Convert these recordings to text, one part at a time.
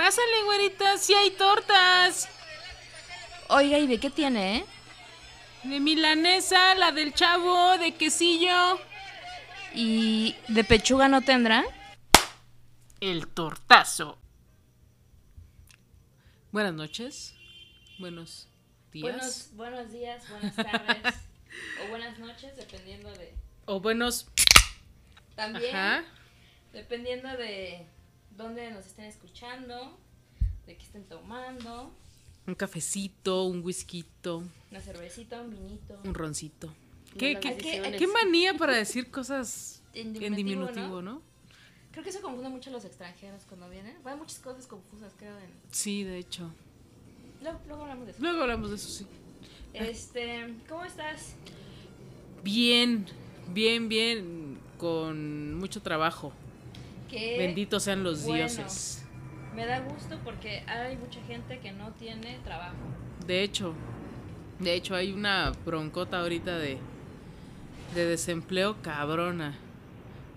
Pásale, güerita, sí hay tortas. Oiga, ¿y de qué tiene, eh? De milanesa, la del chavo, de quesillo. ¿Y de pechuga no tendrá? El tortazo. Buenas noches. Buenos días. Buenos, buenos días, buenas tardes o buenas noches, dependiendo de... O buenos. También, Ajá. dependiendo de dónde nos estén escuchando, de qué estén tomando, Un cafecito, un whisky, una cervecita, un vinito. un roncito. ¿Qué, qué, qué manía para decir cosas En en diminutivo, diminutivo, ¿no? Creo que eso confunde mucho a los extranjeros cuando vienen. Hay muchas cosas confusas, creo. En... Sí, de hecho. Luego, luego hablamos de eso. Luego hablamos de eso, sí. Este, ¿cómo estás? Bien, bien, bien, con mucho trabajo. Benditos sean los bueno. dioses. Me da gusto porque hay mucha gente que no tiene trabajo. De hecho, de hecho hay una broncota ahorita de, de desempleo cabrona.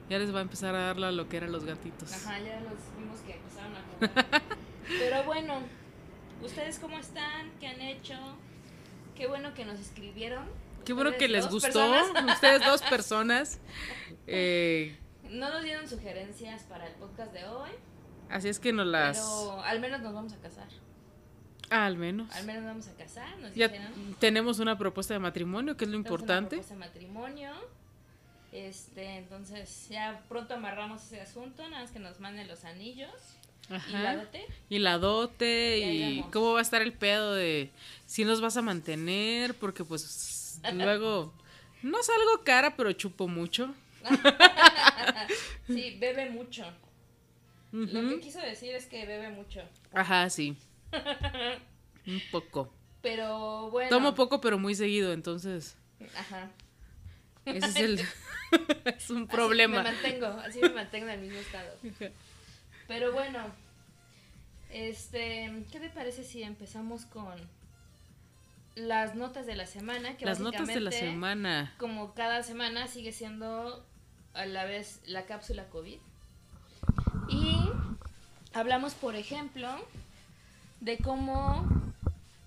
Ya les va a empezar a dar la loquera a los gatitos. Ajá, ya los vimos que empezaron a jugar. Pero bueno, ¿ustedes cómo están? ¿Qué han hecho? Qué bueno que nos escribieron. Qué bueno que les gustó. personas. Ustedes dos personas. Eh, No nos dieron sugerencias para el podcast de hoy, así es que nos las... pero al menos nos vamos a casar. Ah, al menos. Al menos nos vamos a casar, nos Ya dijeron. tenemos una propuesta de matrimonio, que es lo Tenemos una importante. propuesta de matrimonio. Este, entonces ya pronto amarramos ese asunto, nada más que nos manden los anillos y la Ajá. dote. Y la dote Y y cómo va a estar el pedo de si nos vas a mantener, porque pues luego no salgo cara, pero chupo mucho. Sí, bebe mucho. Lo que quiso decir es que bebe mucho. Ajá, sí. Un poco. Pero bueno. Tomo poco, pero muy seguido, entonces Ajá. ese es el es un Así problema. me mantengo, así me mantengo en el mismo estado. Pero bueno, este, ¿qué te parece si empezamos con las notas de la semana? Que Las notas de la semana. Como cada semana sigue siendo a la vez la cápsula COVID. Y hablamos, por ejemplo, de cómo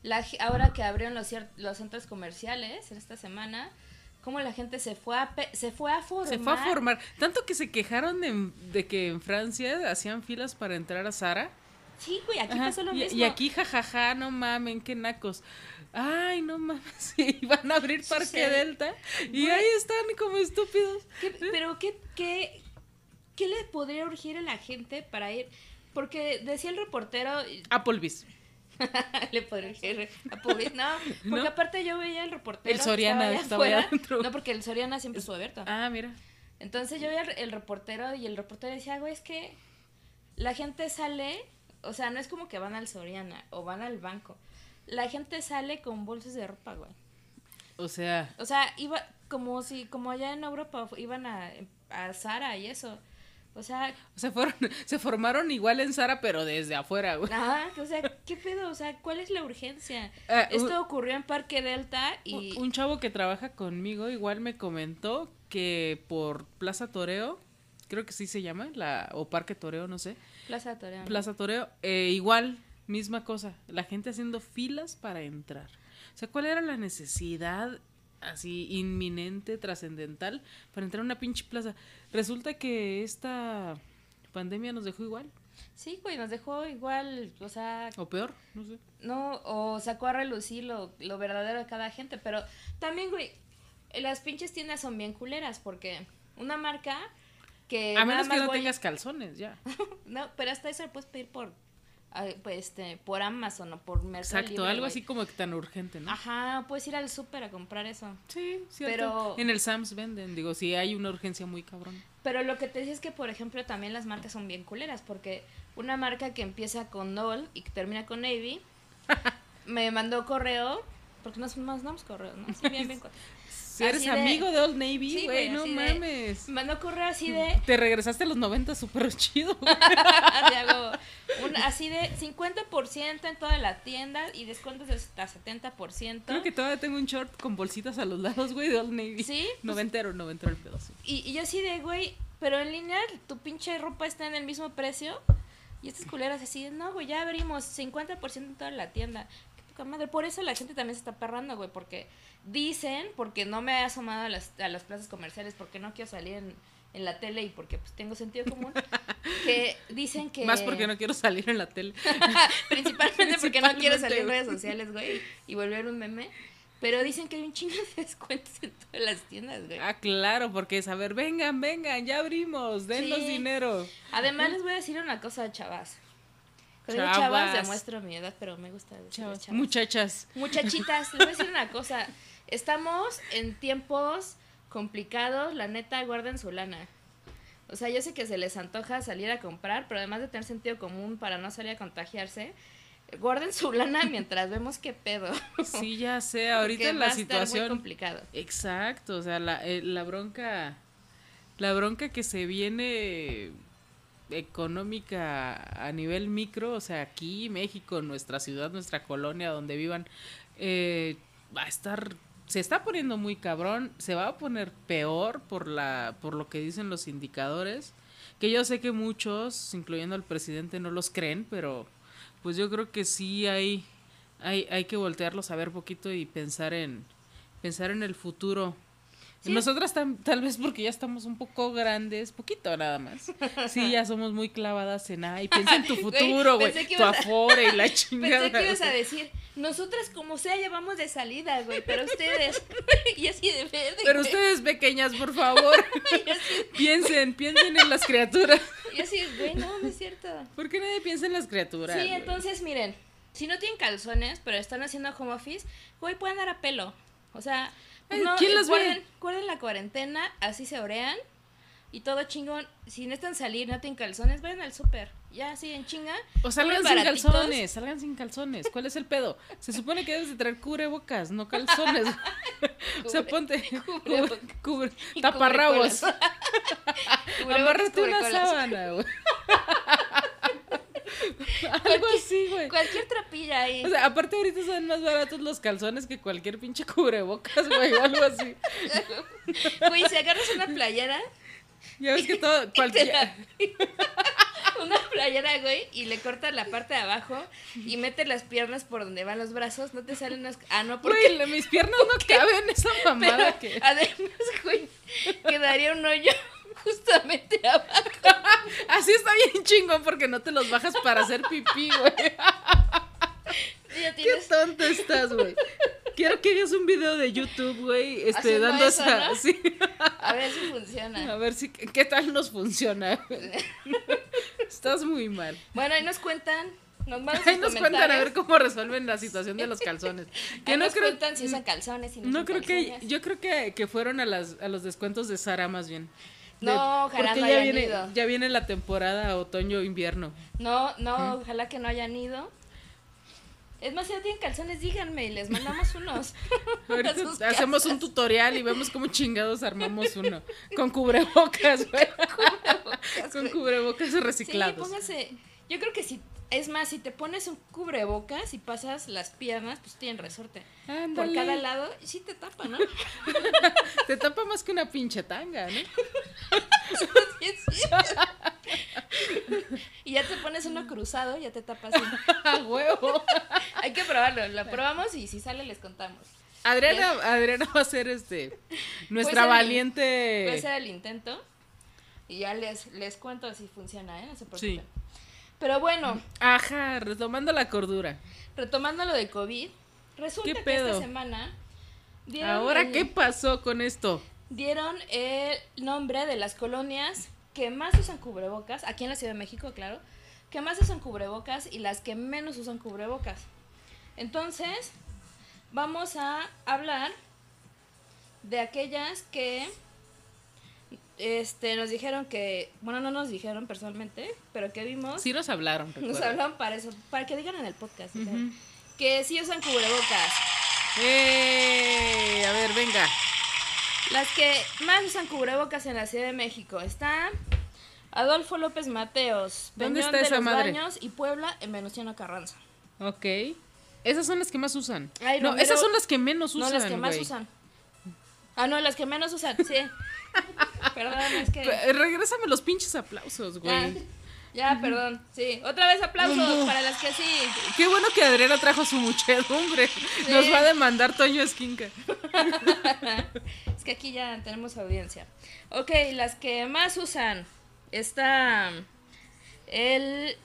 la, ahora que abrieron los, los centros comerciales en esta semana, cómo la gente se fue a, se fue a formar. Se fue a formar. Tanto que se quejaron de, de que en Francia hacían filas para entrar a Sara. Sí, güey, aquí Ajá, pasó lo mismo. y aquí, jajaja, no mamen, qué nacos. Ay, no mames, sí, van a abrir Parque sí. Delta y ahí están como estúpidos. ¿Qué- pero qué, qué, qué le podría urgir a la gente para ir? Porque decía el reportero, Applebee's. le podría urgir a Publix, no, porque ¿No? aparte yo veía el reportero. El Soriana allá estaba allá afuera. adentro. No, porque el Soriana siempre estuvo abierto. Ah, mira. Entonces yo veía el, el reportero y el reportero decía, güey, es que la gente sale, o sea, no es como que van al Soriana o van al banco. La gente sale con bolsas de ropa, güey. O sea, O sea, iba como si, como allá en Europa iban a, a Zara y eso. O sea, o sea, fueron, se formaron igual en Sara, pero desde afuera, güey. ajá, o sea, ¿qué pedo? O sea, ¿cuál es la urgencia? Ah, Esto ocurrió en Parque Delta y... Un chavo que trabaja conmigo igual me comentó que por Plaza Toreo, creo que sí se llama, la, o Parque Toreo, no sé. Plaza Toreo. Plaza Toreo, eh, igual, misma cosa, la gente haciendo filas para entrar. O sea, ¿cuál era la necesidad así inminente, trascendental, para entrar a una pinche plaza? Resulta que esta pandemia nos dejó igual, Sí, güey, nos dejó igual, o sea, o peor, no sé. no, o sacó a relucir lo, lo verdadero de cada gente, pero también, güey, las pinches tiendas son bien culeras porque una marca que... A menos que no voy- tengas calzones, ya. No, pero hasta eso lo puedes pedir por, este, por Amazon o por Mercado Exacto, Libre, algo así como que tan urgente, ¿no? Ajá, puedes ir al súper a comprar eso. Sí, cierto. Pero- En el Sams venden, digo, si hay una urgencia muy cabrón. Pero lo que te decía es que, por ejemplo, también las marcas son bien culeras, porque una marca que empieza con Noel y que termina con Navy, me mandó correo, porque nos mandamos correo, ¿no? Sí, bien, bien. Si eres de- amigo de Old Navy, güey, no así de- mames. Me mandó correo así de, Te regresaste a los 90 súper chido. un- así de 50% en toda la tienda y descuentos de hasta 70%. Creo que todavía tengo un short con bolsitas a los lados, güey, de Old Navy. Sí, pues- Noventero, noventero el pedazo. Y, y yo así de, güey, pero en línea tu pinche ropa está en el mismo precio. Y estas culeras así, no, güey, ya abrimos 50% en toda la tienda. Poca madre. Por eso la gente también se está perrando, güey, porque dicen, porque no me he asomado a las, a las plazas comerciales, porque no quiero salir en, en la tele y porque pues tengo sentido común, que dicen que... Más porque no quiero salir en la tele. Principalmente porque no quiero salir en redes sociales, güey, y volver un meme. Pero dicen que hay un chingo de descuentos en todas las tiendas, güey. Ah, claro, porque es, a ver, vengan, vengan, ya abrimos, denos Sí. dinero. Además, les voy a decir una cosa, chavas. Cuando digo Chavas. demuestro mi edad, pero me gusta decir Chavas, chavas. muchachas. Muchachitas, les voy a decir una cosa. Estamos en tiempos complicados, la neta, guarden su lana. O sea, yo sé que se les antoja salir a comprar, pero además de tener sentido común para no salir a contagiarse, guarden su lana mientras vemos qué pedo. Sí, ya sé, ahorita Porque la va a estar muy situación... complicado. Exacto, o sea, la, eh, la bronca, la bronca que se viene económica a nivel micro, o sea, aquí México, nuestra ciudad, nuestra colonia, donde vivan, eh, va a estar, se está poniendo muy cabrón, se va a poner peor por la, por lo que dicen los indicadores, que yo sé que muchos, incluyendo al presidente, no los creen, pero pues yo creo que sí hay, hay, hay que voltearlos a ver poquito y pensar en, pensar en el futuro. Sí. Nosotras tam- tal vez porque ya estamos un poco grandes, poquito nada más. Sí, ya somos muy clavadas en, ay, piensa en tu futuro, güey, tu a- afore y la chingada. Pensé que ibas a decir, nosotras como sea llevamos de salida, güey, pero ustedes, y así de verde. Pero ustedes pequeñas, por favor, así, piensen, piensen en las criaturas. y así, güey, no, no es cierto. ¿Por qué nadie piensa en las criaturas? Sí, entonces miren, si no tienen calzones, pero están haciendo home office, güey, pueden dar a pelo. O sea, no, ¿quién los ve? guarden, la cuarentena, así se orean y todo chingón. Si necesitan salir, no tienen calzones, vayan al súper. Ya así en chinga. O salgan sin baratitos. calzones, salgan sin calzones. ¿Cuál es el pedo? Se supone que debes de traer cubrebocas, no calzones. o sea, ponte cubre, cubre- taparrabos. Amárrate una sábana, güey. Algo así, güey. Cualquier trapilla ahí. O sea, aparte ahorita son más baratos los calzones que cualquier pinche cubrebocas, güey, o algo así. Güey, si agarras una playera, Ya ves que todo, cualquier... una playera, güey, y le cortas la parte de abajo y metes las piernas por donde van los brazos, no te salen unas... Ah, no, porque... Güey, mis piernas no caben esa mamada Pero que... además, güey, quedaría un hoyo justamente abajo. Así está bien chingón porque no te los bajas para hacer pipí, güey. Qué tonto estás, güey. Quiero que hagas un video de YouTube, güey, este, dando eso, esa... ¿no? Sí. A ver si A funciona. ver si... ¿Qué tal nos funciona? Estás muy mal. Bueno, ahí nos cuentan, nos mandan Ahí nos cuentan a ver cómo resuelven la situación de los calzones. Que Ahí no nos creo... cuentan si usan calzones, y no, creo que... calzones. Yo creo que, que fueron a, las, a los descuentos de Sara más bien. De- No, ojalá porque no ya hayan viene, ido. ya viene la temporada otoño-invierno. No, no, ojalá que no hayan ido. Es más, si no tienen calzones, díganme y les mandamos unos. Hacemos un tutorial y vemos cómo chingados armamos uno. Con cubrebocas, güey. Cubrebocas, Con cubrebocas Sí, reciclados. póngase. Yo creo que si. Es más, si te pones un cubrebocas y pasas las piernas, pues tienen resorte. Por cada lado, sí te tapa, ¿no? Te tapa más que una pinche tanga, ¿no? Sí, es cierto. y ya te pones uno cruzado, ya te tapas. A huevo. Hay que probarlo. Lo probamos y si sale, les contamos. Adriana, Adriana va a ser este nuestra mi- valiente. Puede ser el intento. Y ya les, les cuento si funciona, ¿eh? No. Sí. Pero bueno, Ajá, retomando la cordura. retomando lo de COVID, resulta ¿Qué que pedo? esta semana dieron Ahora, el- ¿qué pasó con esto? dieron el nombre de las colonias que más usan cubrebocas, aquí en la Ciudad de México, claro, que más usan cubrebocas y las que menos usan cubrebocas. Entonces, vamos a hablar de aquellas que este nos dijeron que, bueno, no nos dijeron personalmente, pero que vimos, Sí nos hablaron, nos recuerda. hablaron para eso, para que digan en el podcast, que sí usan cubrebocas. ¡Eh! A ver, venga. Las que más usan cubrebocas en la Ciudad de México está Adolfo López Mateos, ¿Dónde Peñón está de esa los madre? Baños y Puebla en Venustiano Carranza. Ok. Esas son las que más usan. Ay, no, Romero- esas son las que menos no, usan. las que más usan. Ah, no, las que menos usan, sí. Perdón, es que... P- Regrésame los pinches aplausos, güey. Ya, perdón. Sí, otra vez aplausos para las que sí. Qué bueno que Adriana trajo su muchedumbre. Nos va a demandar Toño Esquinca. es que aquí ya tenemos audiencia. Ok, las que más usan. Está el,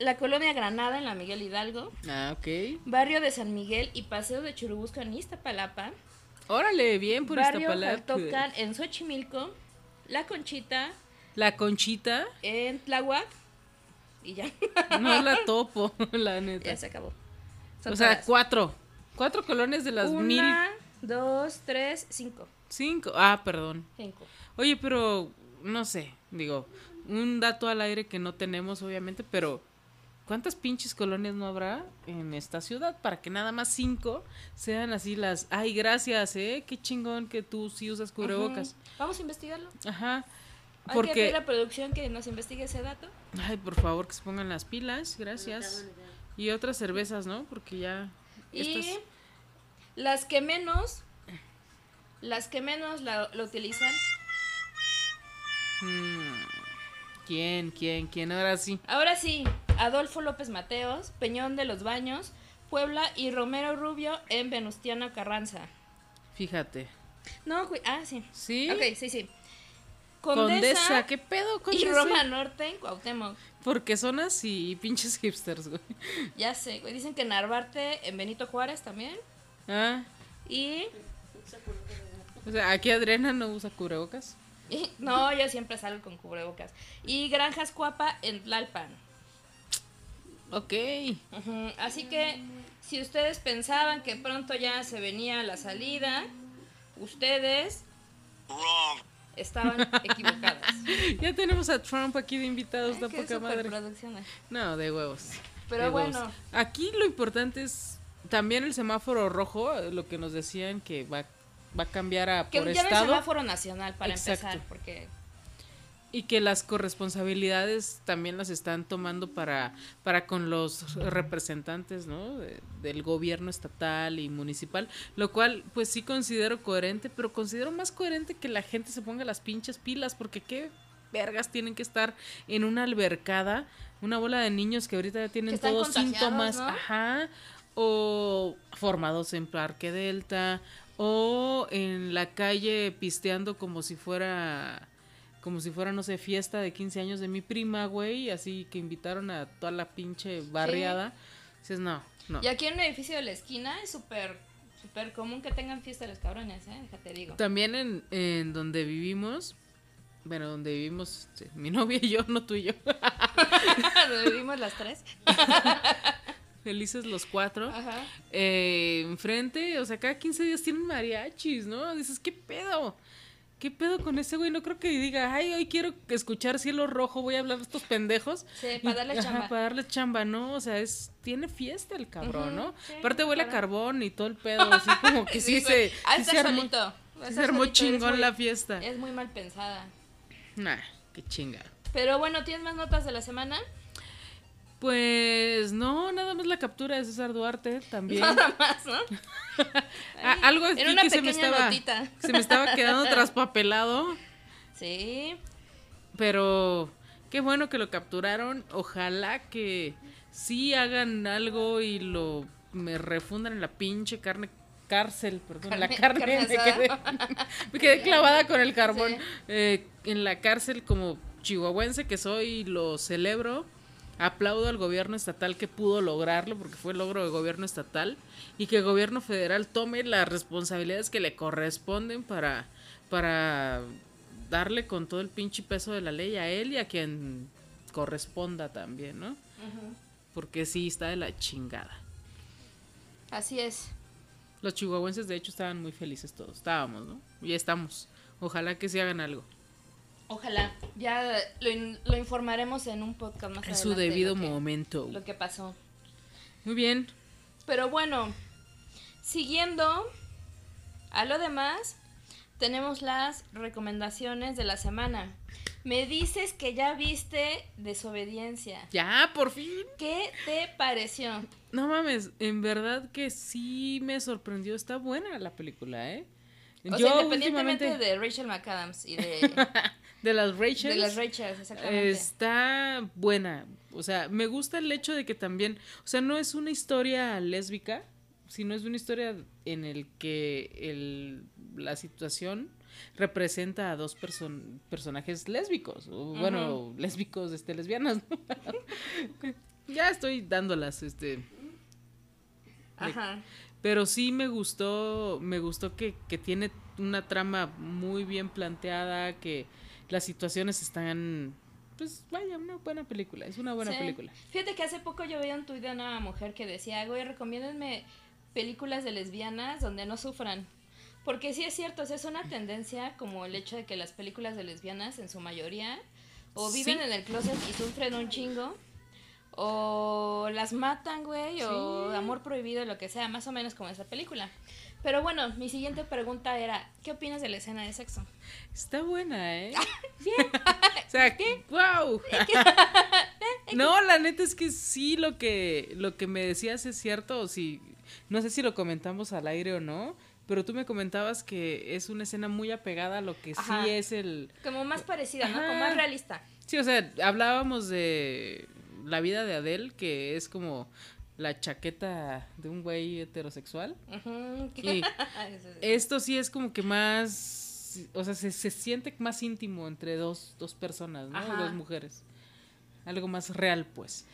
la colonia Granada en la Miguel Hidalgo. Ah, ok. Barrio de San Miguel y Paseo de Churubusco en Iztapalapa. Órale, bien por Barrio Iztapalapa. Jaltocan en Xochimilco. La Conchita La conchita, en Tláhuac. Y ya. no la topo, la neta. ya se acabó. Son O sea, todas. cuatro. Cuatro colonias de las mil Una, dos, tres, cinco. cinco. Ah, perdón. Cinco. Oye, pero no sé, digo, un dato al aire que no tenemos, obviamente, pero ¿cuántas pinches colonias no habrá en esta ciudad para que nada más cinco sean así las, ay, gracias, eh, qué chingón que tú sí usas cubrebocas. Vamos a investigarlo. Ajá. Hay que Porque, pedir a la producción que nos investigue ese dato. ay, por favor, que se pongan las pilas, gracias. Y otras cervezas, ¿no? Porque ya Y estas las que menos, las que menos la, lo utilizan. mm, ¿Quién? ¿Quién? ¿Quién? Ahora sí. Ahora sí, Adolfo López Mateos, Peñón de los Baños, Puebla y Romero Rubio en Venustiano Carranza. Fíjate. No, ah, sí. ¿Sí? Ok, sí, sí. Condesa, Condesa, ¿qué pedo, y Condesa? Roma Norte en Cuauhtémoc. Porque son así, pinches hipsters, güey. Ya sé, güey. Dicen que Narvarte en Benito Juárez también. Ah, Y, o sea, aquí Adriana no usa cubrebocas. Y- no, yo siempre salgo con cubrebocas. Y Granjas Cuapa en Tlalpan. Ok. Ujú, Así que si ustedes pensaban que pronto ya se venía la salida, ustedes estaban equivocadas. Ya tenemos a Trump aquí de invitados, la poca madre. superproducciones. No, de huevos. Pero de bueno. huevos. Aquí lo importante es también el semáforo rojo, lo que nos decían que va, va a cambiar a Que por ya el estado. semáforo nacional para Exacto. empezar, porque Y que las corresponsabilidades también las están tomando para, para con los representantes, ¿no? De- del gobierno estatal y municipal, lo cual pues sí considero coherente, pero considero más coherente que la gente se ponga las pinches pilas, porque qué vergas tienen que estar en una albercada, una bola de niños que ahorita ya tienen todos síntomas, ¿no? ajá, o formados en Parque Delta, o en la calle pisteando como si fuera como si fuera, no sé, fiesta de 15 años de mi prima, güey, así que invitaron a toda la pinche barriada. Dices, no, no. Y aquí en un edificio de la esquina es súper súper común que tengan fiesta los cabrones, ¿eh? Déjate digo. También en, en donde vivimos, bueno, donde vivimos sí, mi novia y yo, no tú y yo, Donde vivimos las tres. felices los cuatro, Ajá. eh, enfrente, o sea, cada 15 días tienen mariachis, ¿no? Dices, ¿qué pedo? ¿Qué pedo con ese güey? No creo que diga, ay, hoy quiero escuchar cielo rojo, voy a hablar de estos pendejos. Sí, Y- para darle ajá, chamba. para darle chamba, ¿no? O sea, es tiene fiesta el cabrón, ¿no? sí, Aparte huele a carbón y todo el pedo, así como que sí, güey. se, Ah, sí se armó, sí se armó chingón muy- la fiesta. Es muy mal pensada. Nah, qué chinga. Pero bueno, ¿tienes más notas de la semana? Pues no, nada más la captura de César Duarte también. Nada más, ¿no? Ah, algo una que se me estaba se me estaba quedando traspapelado, Sí. pero qué bueno que lo capturaron. Ojalá que sí hagan algo y lo me refundan en la pinche carne cárcel, perdón, la Carne- carne, me, quedé, me quedé clavada con el carbón Sí. Eh, en la cárcel como chihuahuense que soy lo celebro aplaudo al gobierno estatal que pudo lograrlo porque fue logro de gobierno estatal y que el gobierno federal tome las responsabilidades que le corresponden para para darle con todo el pinche peso de la ley a él y a quien corresponda también, ¿no? Porque sí está de la chingada. Así es. Los chihuahuenses de hecho estaban muy felices todos, estábamos, ¿no? Y estamos. Ojalá que sí hagan algo. Ojalá. Ya lo, in- lo informaremos en un podcast más En su adelante debido lo que- momento. Lo que pasó. Muy bien. Pero bueno, siguiendo a lo demás, tenemos las recomendaciones de la semana. Me dices que ya viste Desobediencia. Ya, por fin. ¿Qué te pareció? No mames, en verdad que sí me sorprendió. Está buena la película, ¿eh? O Yo sea, independientemente últimamente- de Rachel McAdams y de, de las Rachel. de las Rachels, exactamente. Está buena. O sea, me gusta el hecho de que también, o sea, no es una historia lésbica, sino es una historia en el que el, la situación representa a dos person- personajes lésbicos, o, bueno, lésbicos, este, lesbianas. ya estoy dándolas, este, Ajá. Pero sí me gustó, me gustó que, que tiene una trama muy bien planteada, que las situaciones están, pues vaya, una buena película, es una buena Sí. película. Fíjate que hace poco yo veía un tuit de una mujer que decía, güey, recomiéndenme películas de lesbianas donde no sufran. Porque sí es cierto, o sea, es una tendencia como el hecho de que las películas de lesbianas en su mayoría o viven Sí. en el closet y sufren un chingo o las matan, güey, o amor prohibido, lo que sea, más o menos como esa película. Pero bueno, mi siguiente pregunta era, ¿qué opinas de la escena de sexo? Está buena, ¿eh? o sea, wow. no, la neta es que sí lo que lo que me decías es cierto, o si no sé si lo comentamos al aire o no, pero tú me comentabas que es una escena muy apegada a lo que Ajá. sí es el Como más parecida, ¿no? Como más realista. Sí, o sea, hablábamos de la vida de Adele, que es como la chaqueta de un güey heterosexual. Y esto sí es como que más, o sea, se, se siente más íntimo entre dos, dos personas, ¿no? Ajá. Dos mujeres. Algo más real, pues.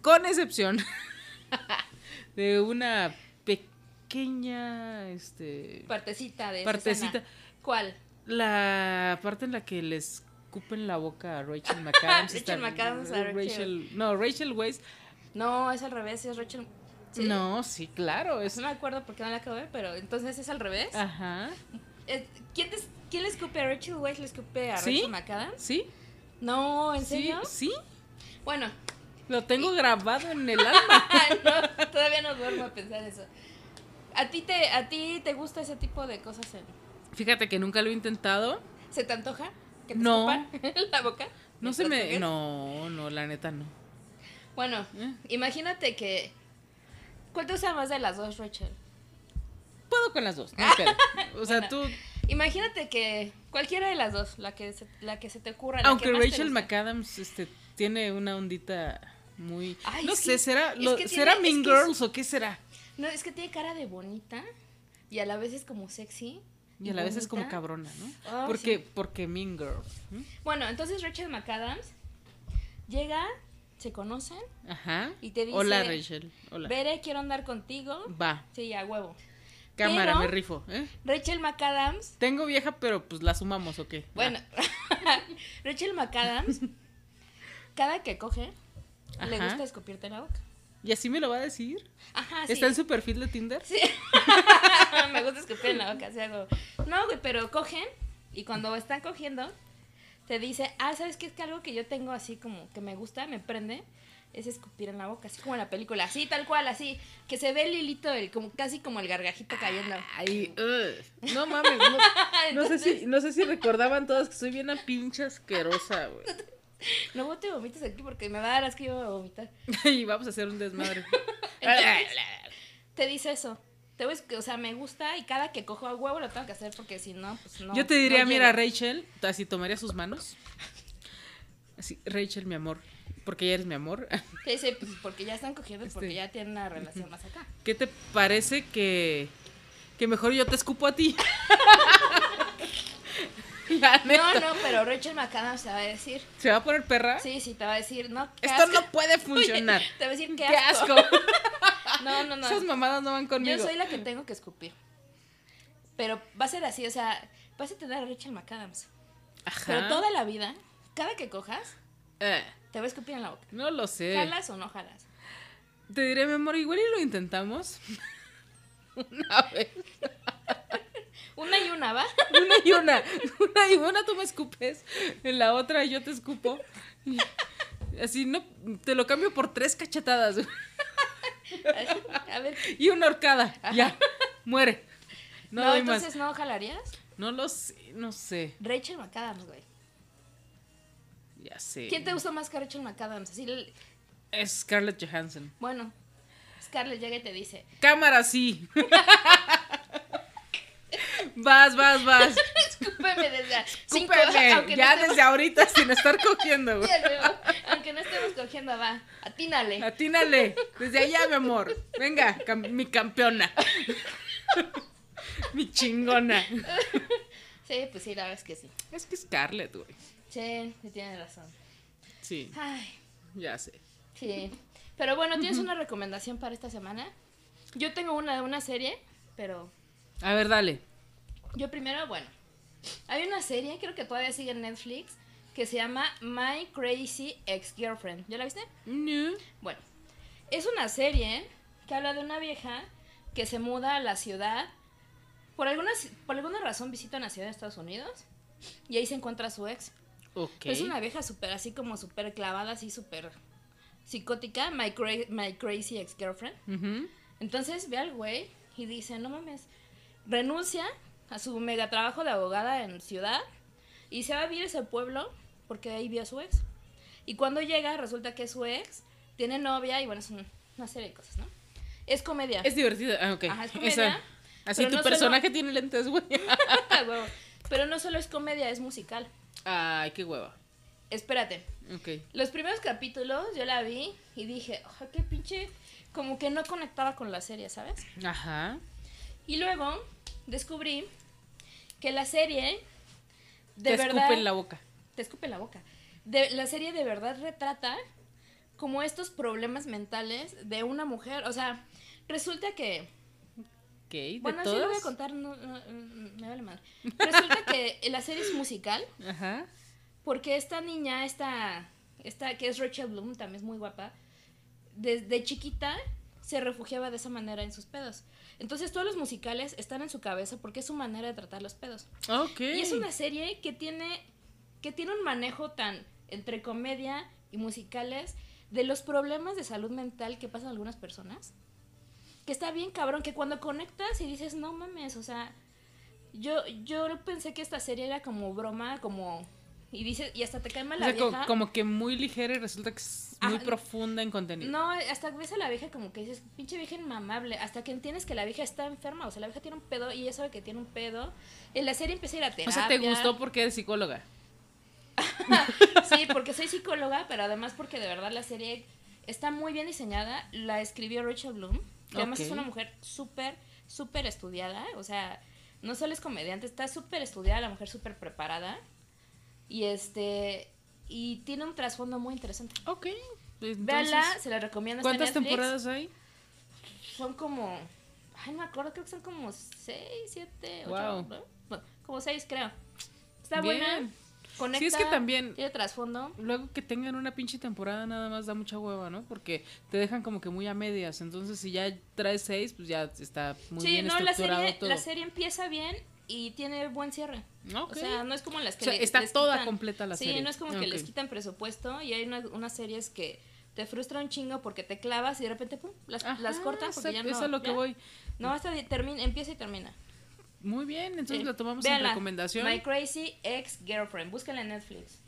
Con excepción de una pequeña, este... partecita de Partecita. ¿Cuál? La parte en la que les escupen la boca a Rachel McAdams. Rachel McAdams a Rachel. No, Rachel Weisz. No, es al revés, es Rachel. ¿Sí? No, sí, claro. Es... No me acuerdo porque no la acabo de ver, pero entonces es al revés. Ajá. Eh, ¿Quién, te- quién le escupe a Rachel Weisz? ¿Le escupe a ¿Sí? Rachel McAdams? ¿Sí? No, ¿en ¿Sí? serio? ¿Sí? Bueno, Lo tengo grabado en el alma. no, todavía no duermo a pensar eso. ¿A ti, te, ¿A ti te gusta ese tipo de cosas? en- Fíjate que nunca lo he intentado. ¿Se te antoja? ¿Que te No. la boca? No se ¿Mientras me. No, no, la neta no. Bueno, Eh. imagínate que... ¿Cuál te gusta más de las dos, Rachel? Puedo con las dos, no. O sea, Bueno. tú. Imagínate que cualquiera de las dos, la que se, la que se te ocurra. la Aunque que Rachel. McAdams este, tiene una ondita muy. Ay, no sé, que- ¿será, lo- ¿será Mean es- Girls o qué será? No, es que tiene cara de bonita y a la vez es como sexy. Y a la vez es como cabrona, ¿no? Ah, porque, sí. porque Mean Girls. ¿no? Bueno, entonces Rachel McAdams llega, se conocen, Ajá. Y te dice, Hola, Rachel. Hola. Bere, quiero andar contigo. Va. Sí, a huevo. Cámara, Pero- me rifo. ¿eh? Rachel McAdams, Tengo vieja, pero pues la sumamos, ¿o qué? bueno, Rachel McAdams, cada que coge, le gusta escupirte la boca. ¿Y así me lo va a decir? Ajá, sí. ¿Está en su perfil de Tinder? Sí. Me gusta escupir en la boca, así hago. No, güey, pero cogen y cuando están cogiendo, te dice, ah, ¿sabes qué? Es que algo que yo tengo así como que me gusta, me prende, es escupir en la boca, así como en la película, así, tal cual, así, que se ve el hilito, el, como, casi como el gargajito cayendo. Ay, ugh. no mames, no, no sé si, no sé si recordaban todas que soy bien a pinche asquerosa, güey. No te vomites aquí porque me va a dar asco y yo voy a vomitar. Y vamos a hacer un desmadre. Entonces, te dice eso. Te ves que, o sea, me gusta y cada que cojo a huevo lo tengo que hacer porque si no, pues no. Yo te diría, no mira. Rachel, así tomaría sus manos. Así, Rachel, mi amor, porque ya eres mi amor. Te dice, pues porque ya están cogiendo, porque Este. ya tienen una relación más acá. ¿Qué te parece que, que mejor yo te escupo a ti? No, no, pero Rachel McAdams te va a decir. ¿Se va a poner perra? Sí, sí, te va a decir, no, qué Esto asco. no puede funcionar. Oye, te va a decir, qué, ¡Qué asco. asco! No, no, no. Esas mamadas no van conmigo. Yo soy la que tengo que escupir. Pero va a ser así, o sea, vas a tener a Rachel McAdams. Ajá. Pero toda la vida, cada que cojas, Eh, te va a escupir en la boca. no lo sé. ¿Jalas o no jalas? Te diré, mi amor, igual y lo intentamos. Una vez. Una y una, ¿va? Una y una. Una y una tú me escupes. En la otra yo te escupo. Y Así no, te lo cambio por tres cachetadas. A ver. Y una horcada. Ya. Muere. No, No, entonces más. no jalarías. No lo sé, no sé. Rachel McAdams, güey. Ya sé. ¿Quién te gusta más que Rachel McAdams? Así, el- Es Scarlett Johansson. bueno, Scarlett llega y te dice, Cámara, sí. Vas, vas, vas. Escúpeme desde cinco, Escúpeme, aunque no ya estemos- desde ahorita sin estar cogiendo, güey. Aunque no estemos cogiendo, va, atínale. Atínale, desde allá, mi amor. Venga, cam- mi campeona. mi chingona. Sí, pues sí, la verdad es que sí. Es que Scarlett, güey. Sí, sí tienes razón. Sí, Ay, ya sé. sí. Pero bueno, ¿tienes una recomendación para esta semana? Yo tengo una de una serie, pero A ver, dale. yo primero, bueno. Hay una serie, creo que todavía sigue en Netflix, que se llama My Crazy Ex-Girlfriend. ¿Ya la viste? No. Bueno, es una serie que habla de una vieja que se muda a la ciudad. Por alguna, por alguna razón visita una ciudad de Estados Unidos y ahí se encuentra a su ex. Ok. Es una vieja súper así como súper clavada, así súper psicótica, my, cra- my crazy ex-girlfriend. Entonces ve al güey y dice, no mames, renuncia a su mega trabajo de abogada en ciudad y se va a vivir ese pueblo porque ahí vio a su ex. Y cuando llega resulta que su ex tiene novia y bueno, es un- una serie de cosas, ¿no? Es comedia. Es divertido. Ah, ok. Ajá, es comedia, Esa- Así tu no solo- personaje tiene lentes, güey. Ah. Pero no solo es comedia, es musical. Ay, qué hueva. Espérate, Ok. Los primeros capítulos yo la vi y dije, ojo, qué pinche, como que no conectaba con la serie, ¿sabes? Ajá. Y luego descubrí que la serie de Te verdad escupe en la boca. te escupe en la boca. De, la serie de verdad retrata como estos problemas mentales de una mujer, o sea, resulta que Ok, ¿de bueno, sí todas? lo voy a contar, no, no, mm, me vale madre. Resulta que la serie es musical Ajá. Porque esta niña, esta, esta que es Rachel Bloom, también es muy guapa, desde chiquita se refugiaba de esa manera en sus pedos. Entonces todos los musicales están en su cabeza porque es su manera de tratar los pedos. Ok. Y es una serie que tiene, que tiene un manejo tan entre comedia y musicales de los problemas de salud mental que pasan algunas personas. Que está bien cabrón, que cuando conectas y dices, no mames, o sea, yo, yo pensé que esta serie era como broma, como... Y dices, y hasta te cae mal O la co- vieja. como que muy ligera y resulta que es muy profunda en contenido. No, hasta ves a la vieja como que dices, pinche vieja inmamable, hasta que entiendes que la vieja está enferma, o sea, la vieja tiene un pedo y ella sabe que tiene un pedo. En la serie empieza a ir a terapia. o sea, te gustó porque eres psicóloga. Sí, porque soy psicóloga, pero además porque de verdad la serie está muy bien diseñada. La escribió Rachel Bloom, que además es una mujer súper, súper estudiada. O sea, no solo es comediante, está súper estudiada, la mujer súper preparada. Y este. Y tiene un trasfondo muy interesante. Ok. entonces, Véanla, se la recomiendo. ¿Cuántas Netflix. temporadas hay? Son como. Ay, no me acuerdo, creo que son como seis, siete, ocho. Wow. ¿no? Bueno, como seis, creo. Está Bien. buena. Conecta, Sí, es que también- Tiene trasfondo. Luego que tengan una pinche temporada nada más da mucha hueva, ¿no? Porque te dejan como que muy a medias. Entonces, si ya traes seis, pues ya está muy sí, bien no, la estructurado serie, todo. la serie empieza bien y tiene buen cierre. Ok. O sea, no es como las que O sea, le- está les toda quitan- completa la sí, serie. no es como que les quitan presupuesto y hay una- unas series que te frustran un chingo porque te clavas y de repente pum, las, Ajá, las cortan porque ya no. es a lo que ya. voy. No, hasta termina, empieza y termina. Muy bien, entonces Sí. la tomamos en recomendación. My Crazy Ex Girlfriend. Búsquenla en Netflix.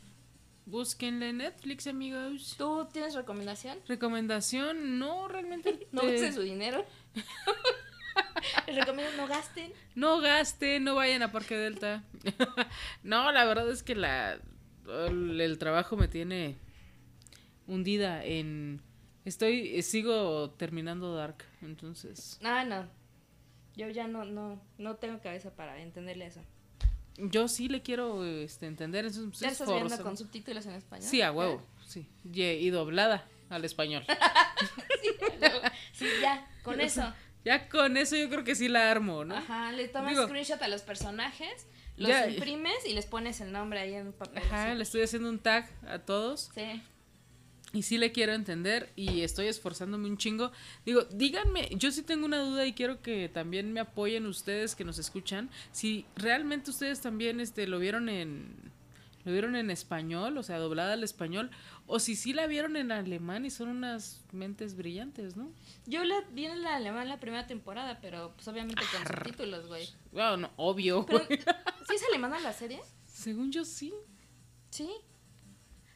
Búsquenla en Netflix, amigos. ¿Tú tienes recomendación? Recomendación, no, realmente. No gasten su dinero. Les recomiendo no gasten. No gasten, no vayan a Parque Delta. no, la verdad es que la el, trabajo me tiene hundida en estoy sigo terminando Dark, entonces Ah, no. Yo ya no, no, no tengo cabeza para entenderle eso. yo sí le quiero este entender, pues, ¿Ya es estás viendo con subtítulos en español? Sí, a huevo, sí. Y, doblada al español. Sí, ya, con eso. Ya con eso yo creo que sí la armo, ¿no? Ajá, le tomas Digo- screenshot a los personajes, los Ya- imprimes y les pones el nombre ahí en papel. Ajá, así. le estoy haciendo un tag a todos. Sí. Y sí le quiero entender y estoy esforzándome un chingo. Digo, díganme, yo sí tengo una duda y quiero que también me apoyen ustedes que nos escuchan. Si realmente ustedes también este lo vieron en lo vieron en español, o sea, doblada al español, o si sí la vieron en alemán y son unas mentes brillantes, ¿no? Yo la vi en la alemán la primera temporada, pero pues obviamente con Arr. subtítulos, güey. Bueno, no, obvio. Pero, ¿Sí es alemana la serie? Según yo sí. Sí.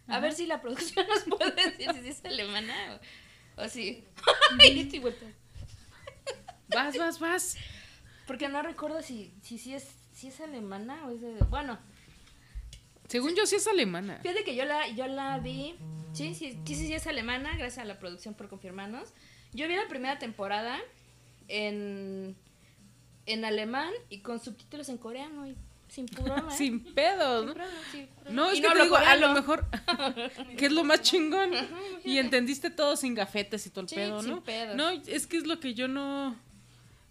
A Ajá. ver si la producción nos puede decir si es alemana o, o si. Estoy vuelta. Vas, vas, vas. Porque no recuerdo si, si, si es, si es alemana o es de. Bueno, Según yo sí es alemana. fíjate que yo la, yo la vi. Sí, sí, sí, sí, es alemana, gracias a la producción por confirmarnos. Yo vi la primera temporada en, en alemán y con subtítulos en coreano y sin problema. ¿eh? Sin pedos, ¿no? Sin problema, sin problema. No, es Y que te hablo digo, a lo mejor, que es lo más chingón. Y entendiste todo sin gafetes y todo el Sí, pedo, sin ¿no? pedos. No, es que es lo que yo no,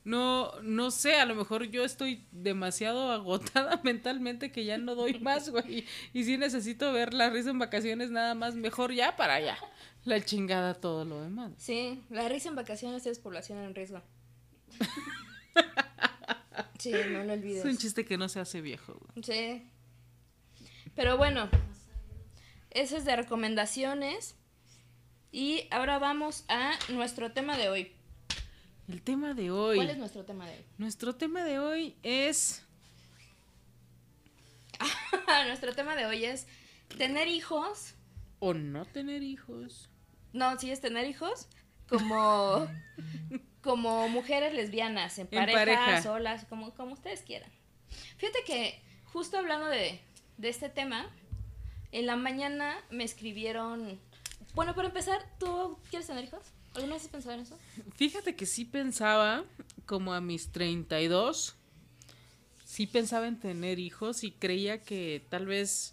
no, no sé, a lo mejor yo estoy demasiado agotada mentalmente que ya no doy más, güey. Y sí necesito ver la risa en vacaciones nada más, mejor ya para allá. La chingada todo lo demás. Sí, la risa en vacaciones es población en riesgo. Sí, no lo Es olvides. un chiste que no se hace viejo, güey. Sí. Pero bueno, eso es de recomendaciones. Y ahora vamos a nuestro tema de hoy. El tema de hoy. ¿Cuál es nuestro tema de hoy? Nuestro tema de hoy es nuestro tema de hoy es tener hijos. o no tener hijos. No, sí es tener hijos como como mujeres lesbianas, en pareja. solas, como, como ustedes quieran. Fíjate que justo hablando de, de este tema, en la mañana me escribieron... Bueno, para empezar, ¿tú quieres tener hijos? ¿Alguna vez has en eso? Fíjate que sí pensaba, como a mis 32, sí pensaba en tener hijos y creía que tal vez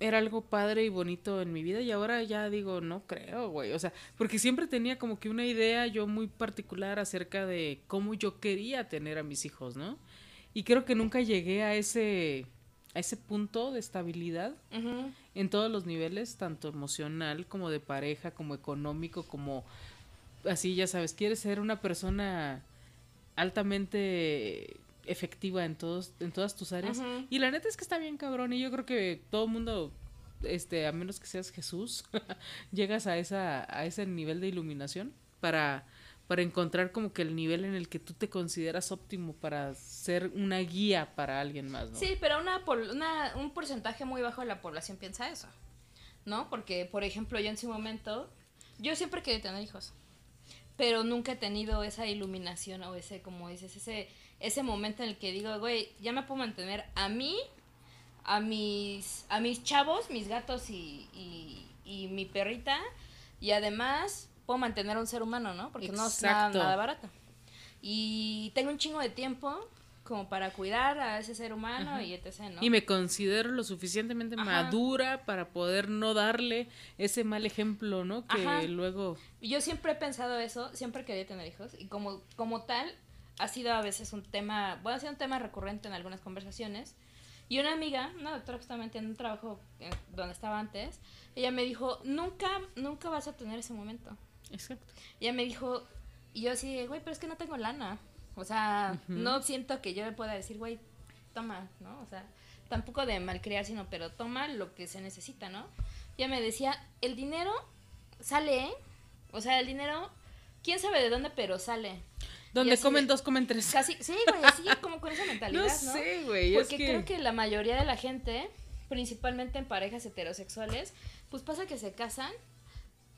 era algo padre y bonito en mi vida y ahora ya digo, no creo, güey. O sea, porque siempre tenía como que una idea yo muy particular acerca de cómo yo quería tener a mis hijos, ¿no? Y creo que nunca llegué a ese, ese punto de estabilidad en todos los niveles, tanto emocional como de pareja, como económico, como así, ya sabes, quieres ser una persona altamente efectiva en todos en todas tus áreas. Y la neta es que está bien cabrón y yo creo que todo el mundo este a menos que seas Jesús llegas a esa a ese nivel de iluminación para para encontrar como que el nivel en el que tú te consideras óptimo para ser una guía para alguien más, ¿no? Sí, pero una, una- un porcentaje muy bajo de la población piensa eso, ¿no? Porque, por ejemplo, yo en su momento, yo siempre quería tener hijos, pero nunca he tenido esa iluminación o ese, como dices, ese, ese momento en el que digo, güey, ya me puedo mantener a mí, a mis, a mis chavos, mis gatos y, y mi perrita, y además puedo mantener a un ser humano, ¿no? Porque no es nada, Exacto. nada barato. Y tengo un chingo de tiempo como para cuidar a ese ser humano y etc., ¿no? Y me considero lo suficientemente Ajá. madura para poder no darle ese mal ejemplo, ¿no? Que Ajá. luego... Yo siempre he pensado eso, siempre quería tener hijos y como, como tal ha sido a veces un tema, bueno, ha sido un tema recurrente en algunas conversaciones. Y una amiga, una doctora justamente en un trabajo eh, donde estaba antes, ella me dijo, nunca, nunca vas a tener ese momento. Exacto. Ella me dijo, y yo así, güey, pero es que no tengo lana. O sea, no siento que yo le pueda decir, güey, toma, ¿no? O sea, tampoco de malcriar, sino, pero toma lo que se necesita, ¿no? Ella me decía, el dinero sale, ¿eh? O sea, el dinero, quién sabe de dónde, pero sale. Donde comen dos, comen tres. Casi, sí, güey, así como con esa mentalidad, no ¿no? sé, güey. Es Porque que... creo que la mayoría de la gente, principalmente en parejas heterosexuales, pues pasa que se casan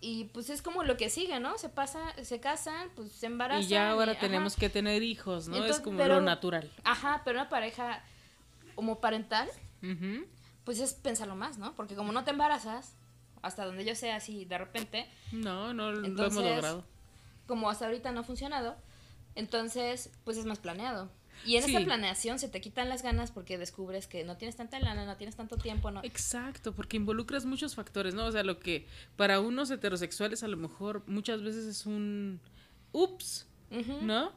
y pues es como lo que sigue, ¿no? Se pasa, se casan, pues se embarazan. Y ya ahora tenemos que tener hijos, ¿no? Entonces, es como pero- lo natural. Ajá, pero una pareja homoparental, Ujú. pues es pensarlo más, ¿no? Porque como no te embarazas, hasta donde yo sé así de repente, No, no lo hemos Entonces, logrado. como hasta ahorita no ha funcionado, entonces pues es más planeado. Y en Sí. esa planeación se te quitan las ganas porque descubres que no tienes tanta lana, no tienes tanto tiempo, no. Exacto, porque involucras muchos factores, ¿no? O sea, lo que para unos heterosexuales a lo mejor muchas veces es un ups. ¿no?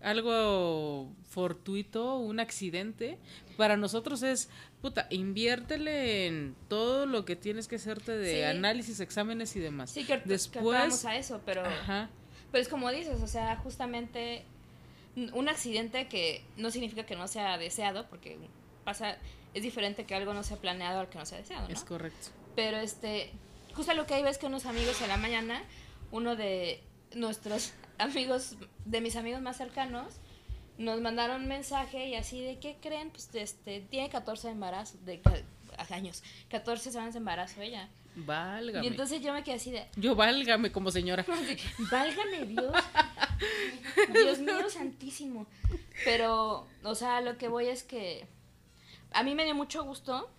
Algo fortuito, un accidente. Para nosotros es, puta, inviértele en todo lo que tienes que hacerte de Sí. análisis, exámenes y demás. Sí, que, que Después, vamos a eso, pero, ajá, pero es como dices, o sea, justamente un accidente que no significa que no sea deseado, porque pasa, es diferente que algo no sea planeado al que no sea deseado, ¿no? es correcto. Pero este, justo lo que hay ves que unos amigos en la mañana, uno de nuestros amigos, de mis amigos más cercanos, nos mandaron un mensaje y así de qué creen, pues este, tiene 14 embarazos, de años, 14 semanas de embarazo ella. Válgame. Y entonces yo me quedé así de, Yo válgame como señora. Válgame Dios. Dios mío santísimo. Pero, o sea, lo que voy es que a mí me dio mucho gusto,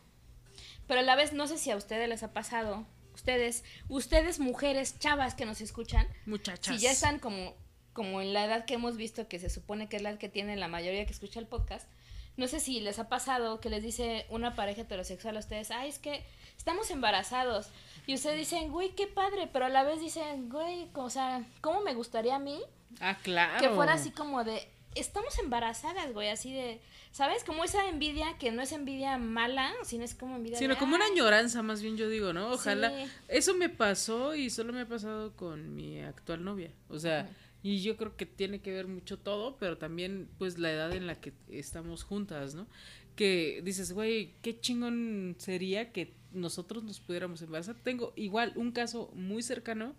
pero a la vez no sé si a ustedes les ha pasado. Ustedes, ustedes mujeres, chavas que nos escuchan, Muchachas. si ya están como, como en la edad que hemos visto, que se supone que es la edad que tiene la mayoría que escucha el podcast, no sé si les ha pasado que les dice una pareja heterosexual a ustedes, ay, es que estamos embarazados. Y ustedes dicen, güey, qué padre, pero a la vez dicen, güey, o sea, ¿cómo me gustaría a mí Ah, claro. que fuera así como de, estamos embarazadas, güey, así de, ¿sabes? Como esa envidia que no es envidia mala, sino es como envidia Sino de, como una añoranza, más bien yo digo, ¿no? Ojalá. Sí. Eso me pasó y solo me ha pasado con mi actual novia. O sea, y yo creo que tiene que ver mucho todo, pero también pues la edad en la que estamos juntas, ¿no? Que dices, güey, qué chingón sería que nosotros nos pudiéramos embarazar. Tengo igual un caso muy cercano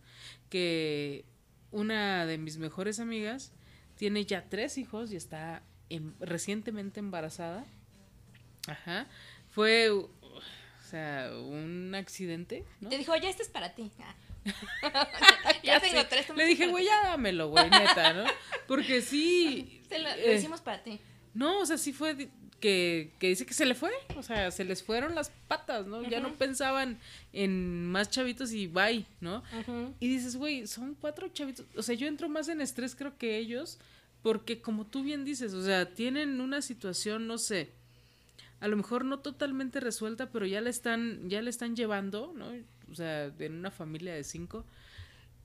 que una de mis mejores amigas tiene ya tres hijos y está em- recientemente embarazada. Ajá. Fue, o sea, un accidente. Te dijo, ya este es para ti. Ah. Ya tengo sé. tres. Le dije, güey, ti". ya dámelo, güey, neta, ¿no? Porque sí. Lo, lo eh, hicimos para ti. no, o sea, sí fue que, que dice que se le fue. O sea, se les fueron las patas, ¿no? Ya no pensaban en más chavitos y bye, ¿no? Ujú. Y dices, güey, son cuatro chavitos. O sea, yo entro más en estrés, creo que ellos, porque como tú bien dices, o sea, tienen una situación, no sé, a lo mejor no totalmente resuelta, pero ya la están, ya le están llevando, ¿no? O sea, en una familia de cinco.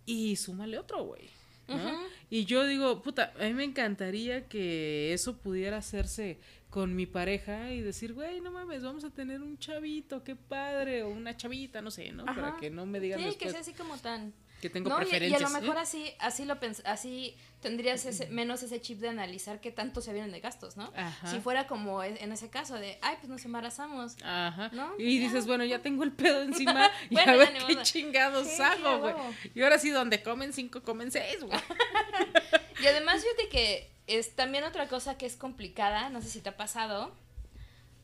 Y súmale otro, güey. ¿no? Y yo digo, puta, a mí me encantaría que eso pudiera hacerse con mi pareja y decir, güey, no mames, vamos a tener un chavito, qué padre, o una chavita, no sé, ¿no? Para que no me digan Sí, que sea así como tan... que tengo No, y- y, a preferencias. lo mejor ¿eh? así, así lo pens así tendrías ese, menos ese chip de analizar qué tanto se vienen de gastos, ¿no? Ajá. Si fuera como e- en ese caso de, ay, pues nos embarazamos. Ajá. ¿No? Y dices, bueno, ya tengo el pedo encima y Bueno, a ver qué modo. chingados Sí, hago, güey. Y ahora sí, donde comen cinco, comen seis, güey. Y además, fíjate que es también otra cosa que es complicada, no sé si te ha pasado.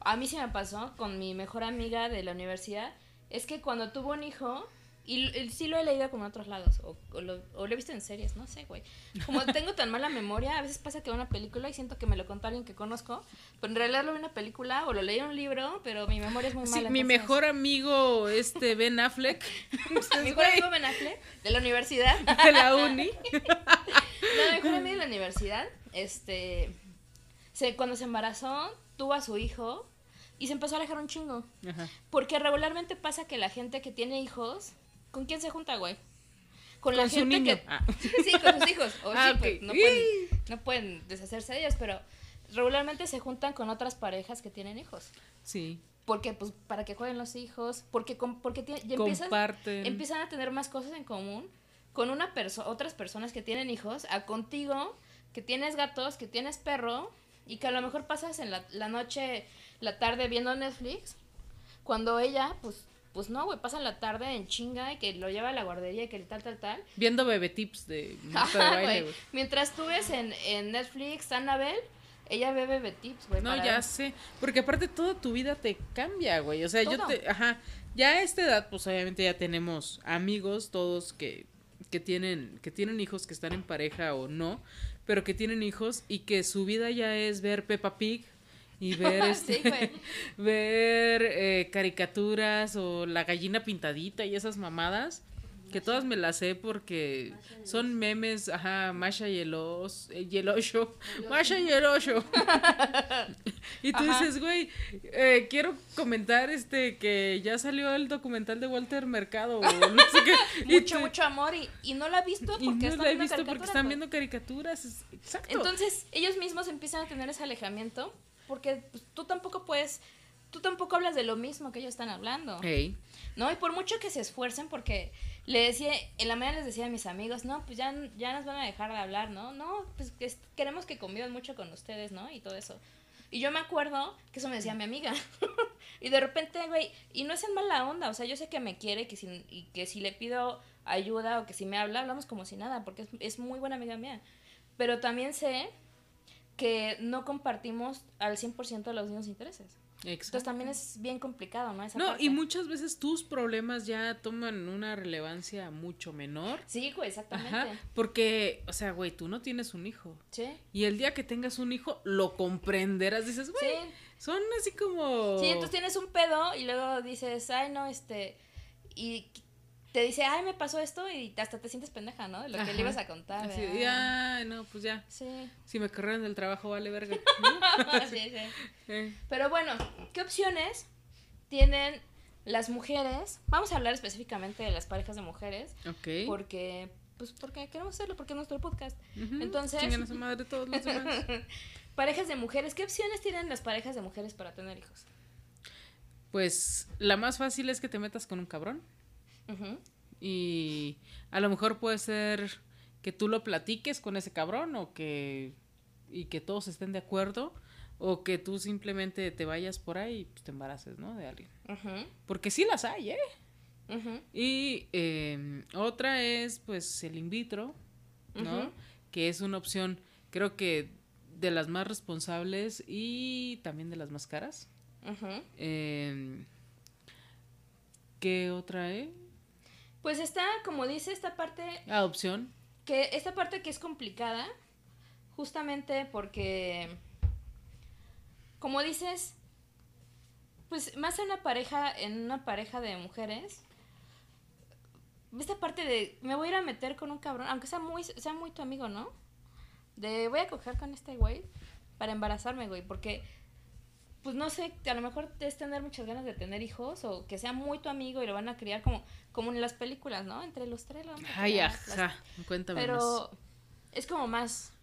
A mí sí me pasó con mi mejor amiga de la universidad. Es que cuando tuvo un hijo, y, l- sí lo he leído como en otros lados, o, o lo, o lo he visto en series, no sé, güey. Como tengo tan mala memoria, a veces pasa que veo una película y siento que me lo contó alguien que conozco, pero en realidad lo vi en una película o lo leí en un libro, pero mi memoria es muy Sí, mala. mi entonces- mejor amigo, este Ben Affleck, Mi mejor amigo Ben Affleck, de la universidad. de la uni. No, mi mejor amiga de la universidad, este, se, cuando se embarazó, tuvo a su hijo y se empezó a alejar un chingo. Ajá. Porque regularmente pasa que la gente que tiene hijos, ¿con quién se junta, güey? Con, la Con su gente niño. que... Ah. Sí, con sus hijos. O Ah, sí, pues, ok. no, pueden, no pueden deshacerse de ellos, pero regularmente se juntan con otras parejas que tienen hijos. Sí, Porque, pues, para que jueguen los hijos, porque, porque tie- y empiezan, empiezan a tener más cosas en común con una perso otras personas que tienen hijos, a contigo, que tienes gatos, que tienes perro, y que a lo mejor pasas en la, la noche, la tarde viendo Netflix, cuando ella, pues, pues no, güey, pasa la tarde en chinga y que lo lleva a la guardería y que tal, tal, tal. Viendo bebé tips de Marta de baile, güey. Mientras tú ves en, en Netflix Annabelle, ella ve bebé tips, güey. No, para- ya sé. Porque aparte toda tu vida te cambia, güey. O sea, yo te. Ajá. Ya a esta edad, pues obviamente ya tenemos amigos, todos que, que tienen, que tienen hijos, que están en pareja o no, pero que tienen hijos y que su vida ya es ver Peppa Pig y ver este, ver eh, caricaturas o la gallina pintadita y esas mamadas. Que todas me las sé porque son memes, ajá, Masha y el, os, eh, y el Osho. Masha y el Osho. y tú Ajá. dices, güey, eh, quiero comentar este que ya salió el documental de Walter Mercado o no sé qué. Y Mucho, mucho amor y, y no la ha visto porque no está la he visto porque están viendo caricaturas. Exacto. Entonces, ellos mismos empiezan a tener ese alejamiento porque pues, tú tampoco puedes, tú tampoco hablas de lo mismo que ellos están hablando, Ey, ¿no? Y por mucho que se esfuercen, porque le decía, en la mañana les decía a mis amigos, no, pues ya, ya nos van a dejar de hablar, ¿no? No, pues que es- queremos que convivan mucho con ustedes, ¿no? Y todo eso. Y yo me acuerdo que eso me decía mi amiga. y de repente, güey, y no es en mala onda, o sea, yo sé que me quiere que si, y que si le pido ayuda o que si me habla, hablamos como si nada, porque es, es muy buena amiga mía. Pero también sé que no compartimos al 100% los mismos intereses. Entonces también es bien complicado, ¿no? Esa No, parte. y muchas veces tus problemas ya toman una relevancia mucho menor. Sí, güey, exactamente. Ajá, porque, o sea, güey, tú no tienes un hijo. Sí. Y el día que tengas un hijo, lo comprenderás. Dices, güey, Sí. son así como... Sí, entonces tienes un pedo y luego dices, ay, no, este. Y te dice, ay, me pasó esto y hasta te sientes pendeja, ¿no? De lo que le ibas a contar. Así. "Ay, no, pues ya. Sí. Si me corrieron del trabajo, vale verga. sí, sí. Eh, Pero bueno, ¿qué opciones tienen las mujeres? Vamos a hablar específicamente de las parejas de mujeres, ok. porque, pues, porque queremos hacerlo, porque es nuestro podcast. Ujú, entonces- Chingan a su madre todos los demás. Parejas de mujeres, ¿qué opciones tienen las parejas de mujeres para tener hijos? Pues la más fácil es que te metas con un cabrón. Y a lo mejor puede ser que tú lo platiques con ese cabrón o que y que todos estén de acuerdo o que tú simplemente te vayas por ahí y pues, te embaraces, ¿no? De alguien. Porque sí las hay, ¿eh? Y eh, otra es pues el in vitro, ¿no? Que es una opción creo que de las más responsables y también de las más caras. Eh, ¿Qué otra, eh? Pues está, como dice esta parte, Adopción. que esta parte que es complicada, justamente porque, como dices, pues más en una pareja, en una pareja de mujeres, esta parte de me voy a ir a meter con un cabrón, aunque sea muy, sea muy tu amigo, ¿no? De voy a coger con este güey para embarazarme, güey, porque pues no sé, a lo mejor es tener muchas ganas de tener hijos o que sea muy tu amigo y lo van a criar como, como en las películas, ¿no? Entre los tres lo van a Ay, criar, las- ajá. Cuéntame pero es como más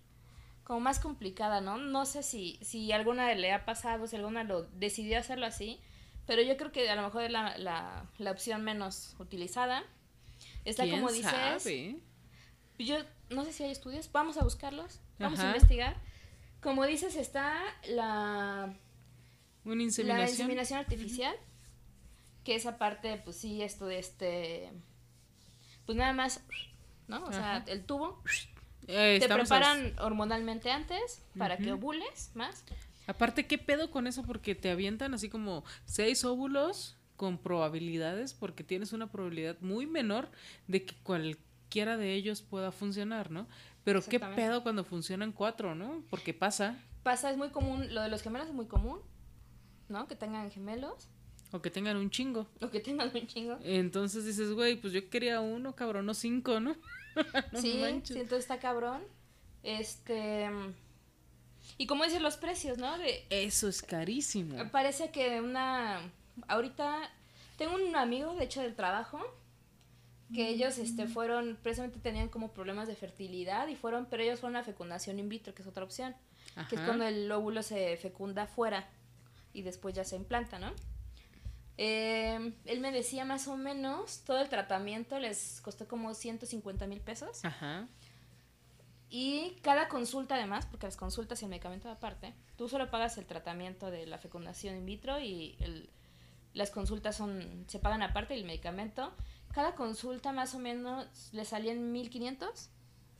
como más complicada, ¿no? No sé si si alguna le ha pasado, si alguna lo decidió hacerlo así, pero yo creo que a lo mejor es la, la, la opción menos utilizada. más. Está ¿Quién como dices, sabe? yo no sé si hay estudios, vamos a buscarlos, vamos a Ajá. investigar. Como dices, está la Una la inseminación. inseminación artificial, que esa parte, pues sí, esto de este, pues nada más, ¿no? O sea, el tubo, Eh, te preparan hormonalmente antes para que ovules más. Aparte, ¿qué pedo con eso? Porque te avientan así como seis óvulos con probabilidades, porque tienes una probabilidad muy menor de que cualquiera de ellos pueda funcionar, ¿no? Pero qué pedo cuando funcionan cuatro, ¿no? Porque pasa. Pasa, es muy común, lo de los gemelos es muy común, ¿no? Que tengan gemelos O que tengan un chingo. o que tengan un chingo. Entonces dices, güey, pues yo quería uno, cabrón, no cinco, ¿no? No sí, manches. sí, entonces está cabrón. Este. Y como dicen los precios, ¿no? De, Eso es carísimo. Parece que una. Ahorita tengo un amigo, de hecho, del trabajo, que ellos este, fueron, precisamente tenían como problemas de fertilidad y fueron, pero ellos fueron a fecundación in vitro, que es otra opción, que es cuando el óvulo se fecunda fuera y después ya se implanta, ¿no? Eh, él me decía más o menos, todo el tratamiento les costó como 150 mil pesos. Ajá. Y cada consulta además, porque las consultas y el medicamento aparte, tú solo pagas el tratamiento de la fecundación in vitro y el, las consultas son se pagan aparte y el medicamento. Cada consulta más o menos le salían 1500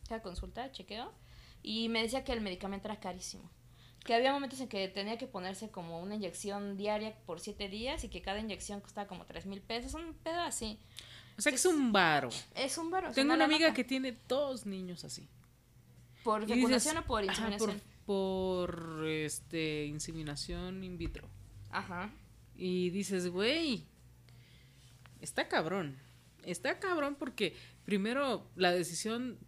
cada consulta, chequeo, y me decía que el medicamento era carísimo. Que había momentos en que tenía que ponerse como una inyección diaria por siete días y que cada inyección costaba como tres mil pesos, un pedo así. O sea que es un varo. Es un baro. Tengo una amiga que tiene dos niños así. ¿Por dices, fecundación o por ajá, inseminación? por, por, este, inseminación in vitro. Ajá. Y dices, güey, está cabrón. Está cabrón porque primero la decisión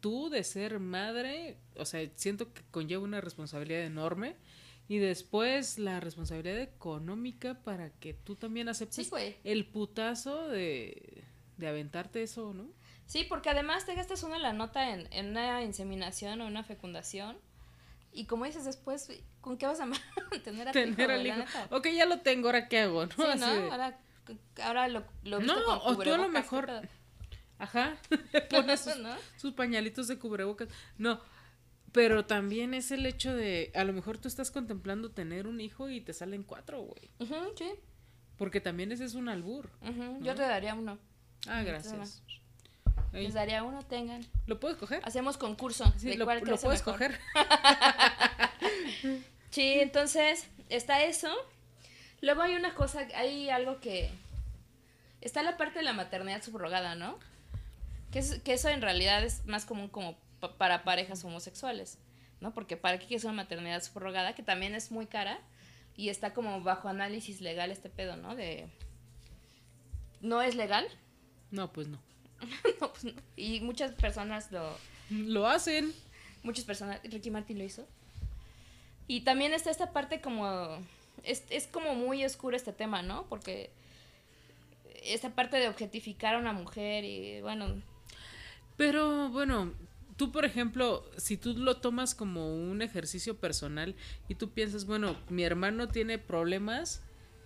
tú de ser madre, o sea, siento que conlleva una responsabilidad enorme. Y después la responsabilidad económica para que tú también aceptes Sí, el putazo de, de aventarte eso, ¿no? Sí, porque además te gastas una la nota en, en una inseminación o una fecundación. Y como dices después, ¿con qué vas a mantener a tu hijo, Tener al La hijo. Ok, ya lo tengo, ahora qué hago, ¿no? Sí, Así ¿no? de- Ahora, ahora lo, lo visto No, con o tú a lo mejor-. Ajá. Pones sus, ¿No? sus pañalitos de cubrebocas. No, pero también es el hecho de, a lo mejor tú estás contemplando tener un hijo y te salen cuatro, güey. Ujú, sí. Porque también ese es un albur. ujú, Yo ¿No? te daría uno. Ah, gracias. Ey, Les daría uno, tengan. ¿Lo puedes coger? Hacemos concurso Sí, de lo, cuál lo crece puedes mejor. coger. Sí, entonces está eso. Luego hay una cosa, hay algo que... Está la parte de la maternidad subrogada, ¿no? Que, es- que eso en realidad es más común como pa- para parejas homosexuales, ¿no? Porque para qué es una maternidad subrogada, que también es muy cara y está como bajo análisis legal este pedo, ¿no? De... ¿No es legal? No, pues no. no, pues no. Y muchas personas lo... Lo hacen. Muchas personas... Ricky Martin lo hizo. Y también está esta parte como... Es, es como muy oscuro este tema, ¿no? Porque esta parte de objetificar a una mujer y bueno, Pero bueno, tú por ejemplo, si tú lo tomas como un ejercicio personal y tú piensas, bueno, mi hermano tiene problemas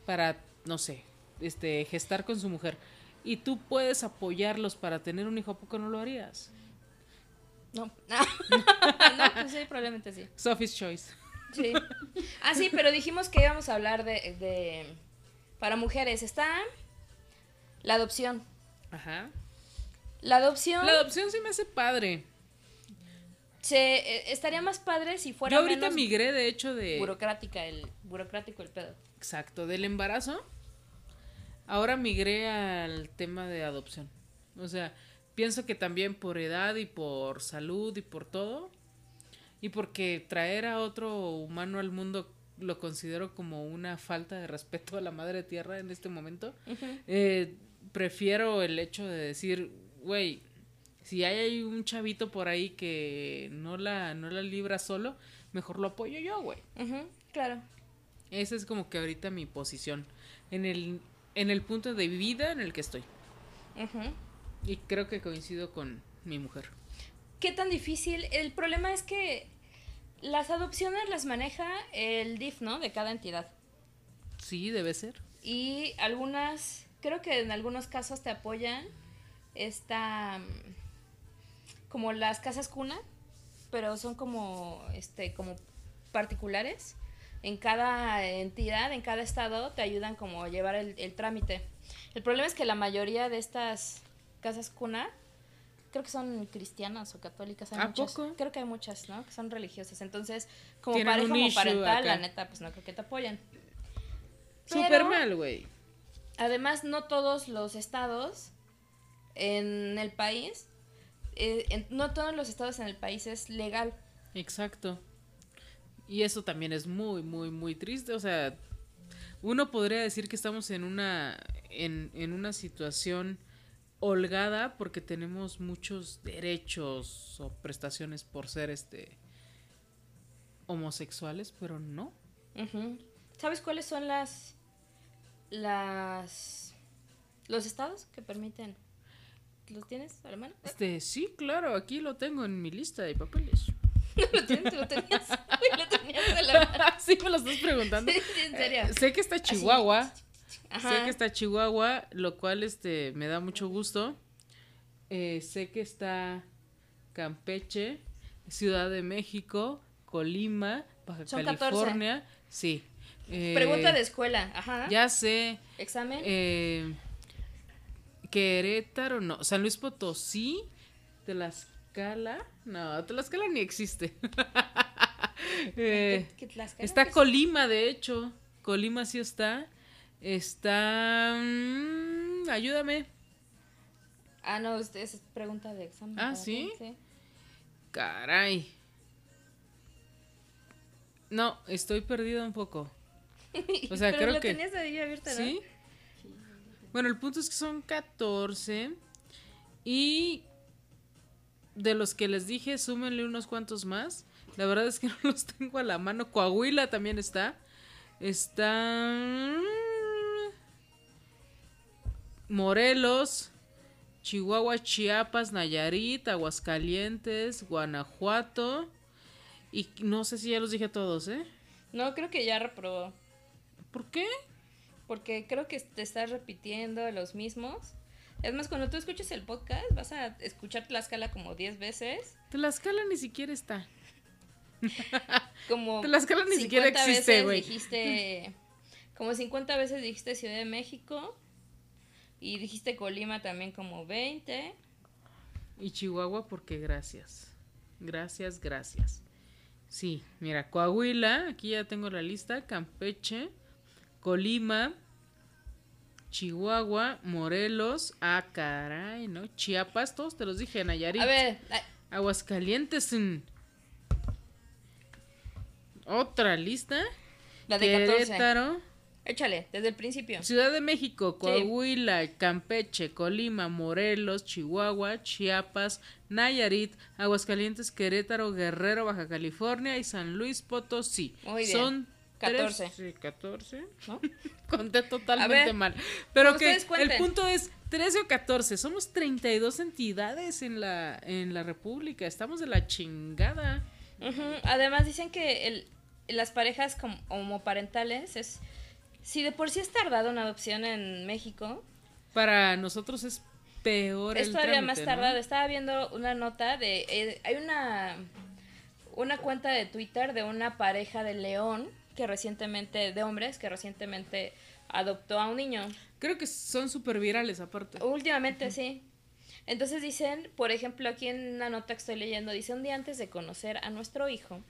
para, no sé, este, gestar con su mujer y tú puedes apoyarlos para tener un hijo, ¿a poco no lo harías? no. no, pues sí, probablemente sí. Sophie's Choice. Sí. Ah, sí, pero dijimos que íbamos a hablar de, de para mujeres. Está la adopción. Ajá. La adopción La adopción sí me hace padre. se, eh, estaría más padre si fuera Yo ahorita menos migré, de hecho, de... burocrática el burocrático el pedo. Exacto, del embarazo. Ahora migré al tema de adopción. O sea, pienso que también por edad y por salud y por todo. Y porque traer a otro humano al mundo lo considero como una falta de respeto a la madre tierra en este momento. eh, prefiero el hecho de decir, güey, si hay un chavito por ahí que no la, no la libra solo, mejor lo apoyo yo, güey. Ujú, claro. Esa es como que ahorita mi posición. En el, en el punto de vida en el que estoy. Ujú. Y creo que coincido con mi mujer. ¿Qué tan difícil? El problema es que las adopciones las maneja el DIF, ¿no? De cada entidad. Sí, debe ser. Y algunas, creo que en algunos casos te apoyan esta, mm, como las casas cuna, pero son como, este, como particulares. En cada entidad, en cada estado, te ayudan como a llevar el, el trámite. El problema es que la mayoría de estas casas cuna, creo que son cristianas o católicas. Hay ¿A muchas. poco? Creo que hay muchas, ¿no? Que son religiosas. Entonces, como pareja un issue homoparental, la neta, pues no creo que te apoyan. Pero- Súper mal, güey. Además, no todos los estados en el país, eh, en- no todos los estados en el país es legal. Exacto. Y eso también es muy, muy, muy triste. O sea, uno podría decir que estamos en una, en, en una situación holgada porque tenemos muchos derechos o prestaciones por ser este homosexuales, pero no. ¿Sabes cuáles son las las los estados que permiten? ¿Los tienes a la mano? Este, sí, claro, aquí lo tengo en mi lista de papeles. ¿Lo tienes? ¿Lo tenías? ¿Lo tenías a la mano? sí, me lo estás preguntando. Sí, sí, en serio. Eh, sé que está Chihuahua. Ajá. Sé que está Chihuahua, lo cual este me da mucho gusto. Eh, sé que está Campeche, Ciudad de México, Colima, Baja Son 14. California. Sí. Eh, Pregunta de escuela. Ajá. Ya sé. Examen. eh, Querétaro, no. San Luis Potosí, Tlaxcala. No, Tlaxcala ni existe. Eh, ¿Qué- qué Tlaxcala? Está. Colima, de hecho. Colima sí está. Está. mm, ayúdame. Ah, no, es, es pregunta de examen. Ah, ¿sí? sí. Caray. No, estoy perdida un poco. O sea, Pero creo lo que- tenías ahí abierta, ¿no? ¿Sí? Bueno, el punto es que son 14. Y de los que les dije, súmenle unos cuantos más. La verdad es que no los tengo a la mano. Coahuila también está. Está. Morelos, Chihuahua, Chiapas, Nayarit, Aguascalientes, Guanajuato. Y no sé si ya los dije todos, ¿eh? No, creo que ya reprobó. ¿Por qué? Porque creo que te estás repitiendo los mismos. Es más, cuando tú escuches el podcast, vas a escuchar Tlaxcala como 10 veces. Tlaxcala ni siquiera está. Como Tlaxcala ni siquiera 50 existe, güey. Dijiste, como 50 veces dijiste Ciudad de México. Y dijiste Colima también como 20. Y Chihuahua porque gracias. Gracias, gracias. Sí, mira, Coahuila, aquí ya tengo la lista, Campeche, Colima, Chihuahua, Morelos, ah, caray, ¿no? Chiapas, todos te los dije, Nayarit. A ver, a- Aguascalientes, mm. otra lista. la de 14. Querétaro, Échale, desde el principio. Ciudad de México, Coahuila, Campeche, Colima, Morelos, Chihuahua, Chiapas, Nayarit, Aguascalientes, Querétaro, Guerrero, Baja California y San Luis Potosí. Muy bien. Son 14. tres- sí, 14. ¿no? Conté totalmente ver, mal. Pero que el punto es 13 o 14. Somos 32 entidades en la, en la República. Estamos de la chingada. Además dicen que el, las parejas como homoparentales es... Si de por sí es tardado una adopción en México, Para nosotros es peor es el todavía trámite, más ¿no? tardado. Estaba viendo una nota de... eh, hay una, una cuenta de Twitter de una pareja de León que recientemente, de hombres, que recientemente adoptó a un niño. Creo que son súper virales aparte. Últimamente sí. Entonces dicen, por ejemplo, aquí en una nota que estoy leyendo, dice un día antes de conocer a nuestro hijo,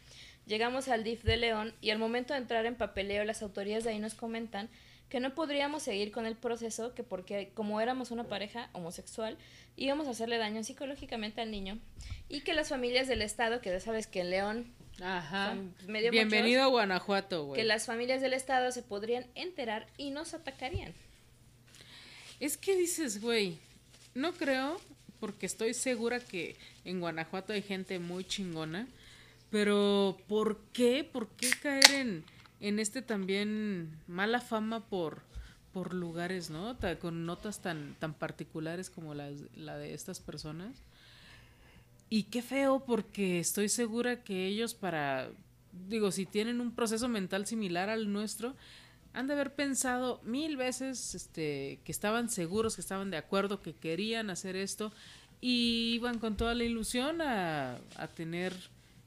llegamos al DIF de León y al momento de entrar en papeleo las autoridades de ahí nos comentan que no podríamos seguir con el proceso, que porque como éramos una pareja homosexual, íbamos a hacerle daño psicológicamente al niño y que las familias del estado, que ya sabes que en León Ajá. medio Bienvenido a Guanajuato, muchos, que güey. las familias del estado se podrían enterar y nos atacarían. Es que dices, güey, no creo, porque estoy segura que en Guanajuato hay gente muy chingona, pero ¿por qué? ¿Por qué caer en, en este también mala fama por, por lugares, ¿no? Con notas tan, tan particulares como las, la de estas personas. Y qué feo, porque estoy segura que ellos para, digo, si tienen un proceso mental similar al nuestro, han de haber pensado mil veces este, que estaban seguros, que estaban de acuerdo, que querían hacer esto y iban con toda la ilusión a, a tener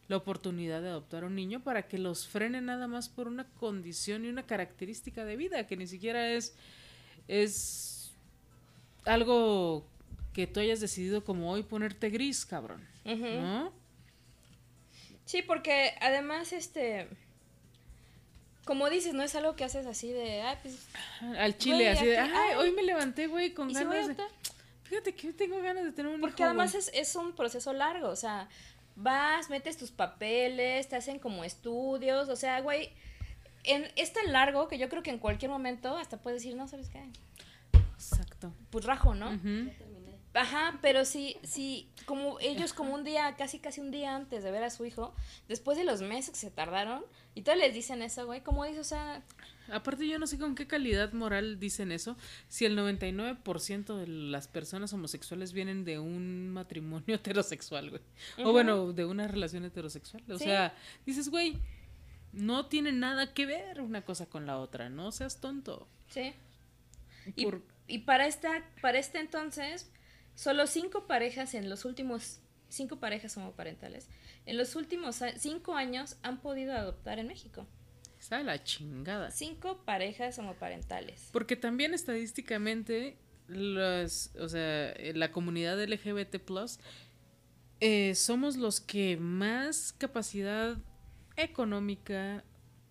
la oportunidad de adoptar a un niño para que los frene nada más por una condición y una característica de vida que ni siquiera es, es algo que tú hayas decidido como hoy ponerte gris, cabrón. Ujú. ¿No? Sí, porque además, este, como dices, no es algo que haces así de, ay, pues, Al chile, Güey, así de, ay, ay. hoy me levanté, güey, con ¿y si voy a ganas de... Fíjate que tengo ganas de tener un Porque hijo, además es, es un proceso largo, o sea, vas, metes tus papeles, te hacen como estudios, o sea, güey, en, es tan largo que yo creo que en cualquier momento hasta puedes decir, no, ¿sabes qué? Exacto. Pues rajo, ¿no? Ujú. Ajá, pero sí, sí, como ellos como un día, casi casi un día antes de ver a su hijo, después de los meses que se tardaron, y todos les dicen eso, güey, como dices, o sea, Aparte yo no sé con qué calidad moral dicen eso, si el 99% de las personas homosexuales vienen de un matrimonio heterosexual, güey. O bueno, de una relación heterosexual. O Sí. sea, dices, güey, no tiene nada que ver una cosa con la otra, no seas tonto. sí. Y, y para esta, para este entonces, solo cinco parejas en los últimos, cinco parejas homoparentales, en los últimos cinco años han podido adoptar en México. Está la chingada. Cinco parejas homoparentales. Porque también estadísticamente, los, o sea, eh, la comunidad LGBT eh, somos los que más capacidad económica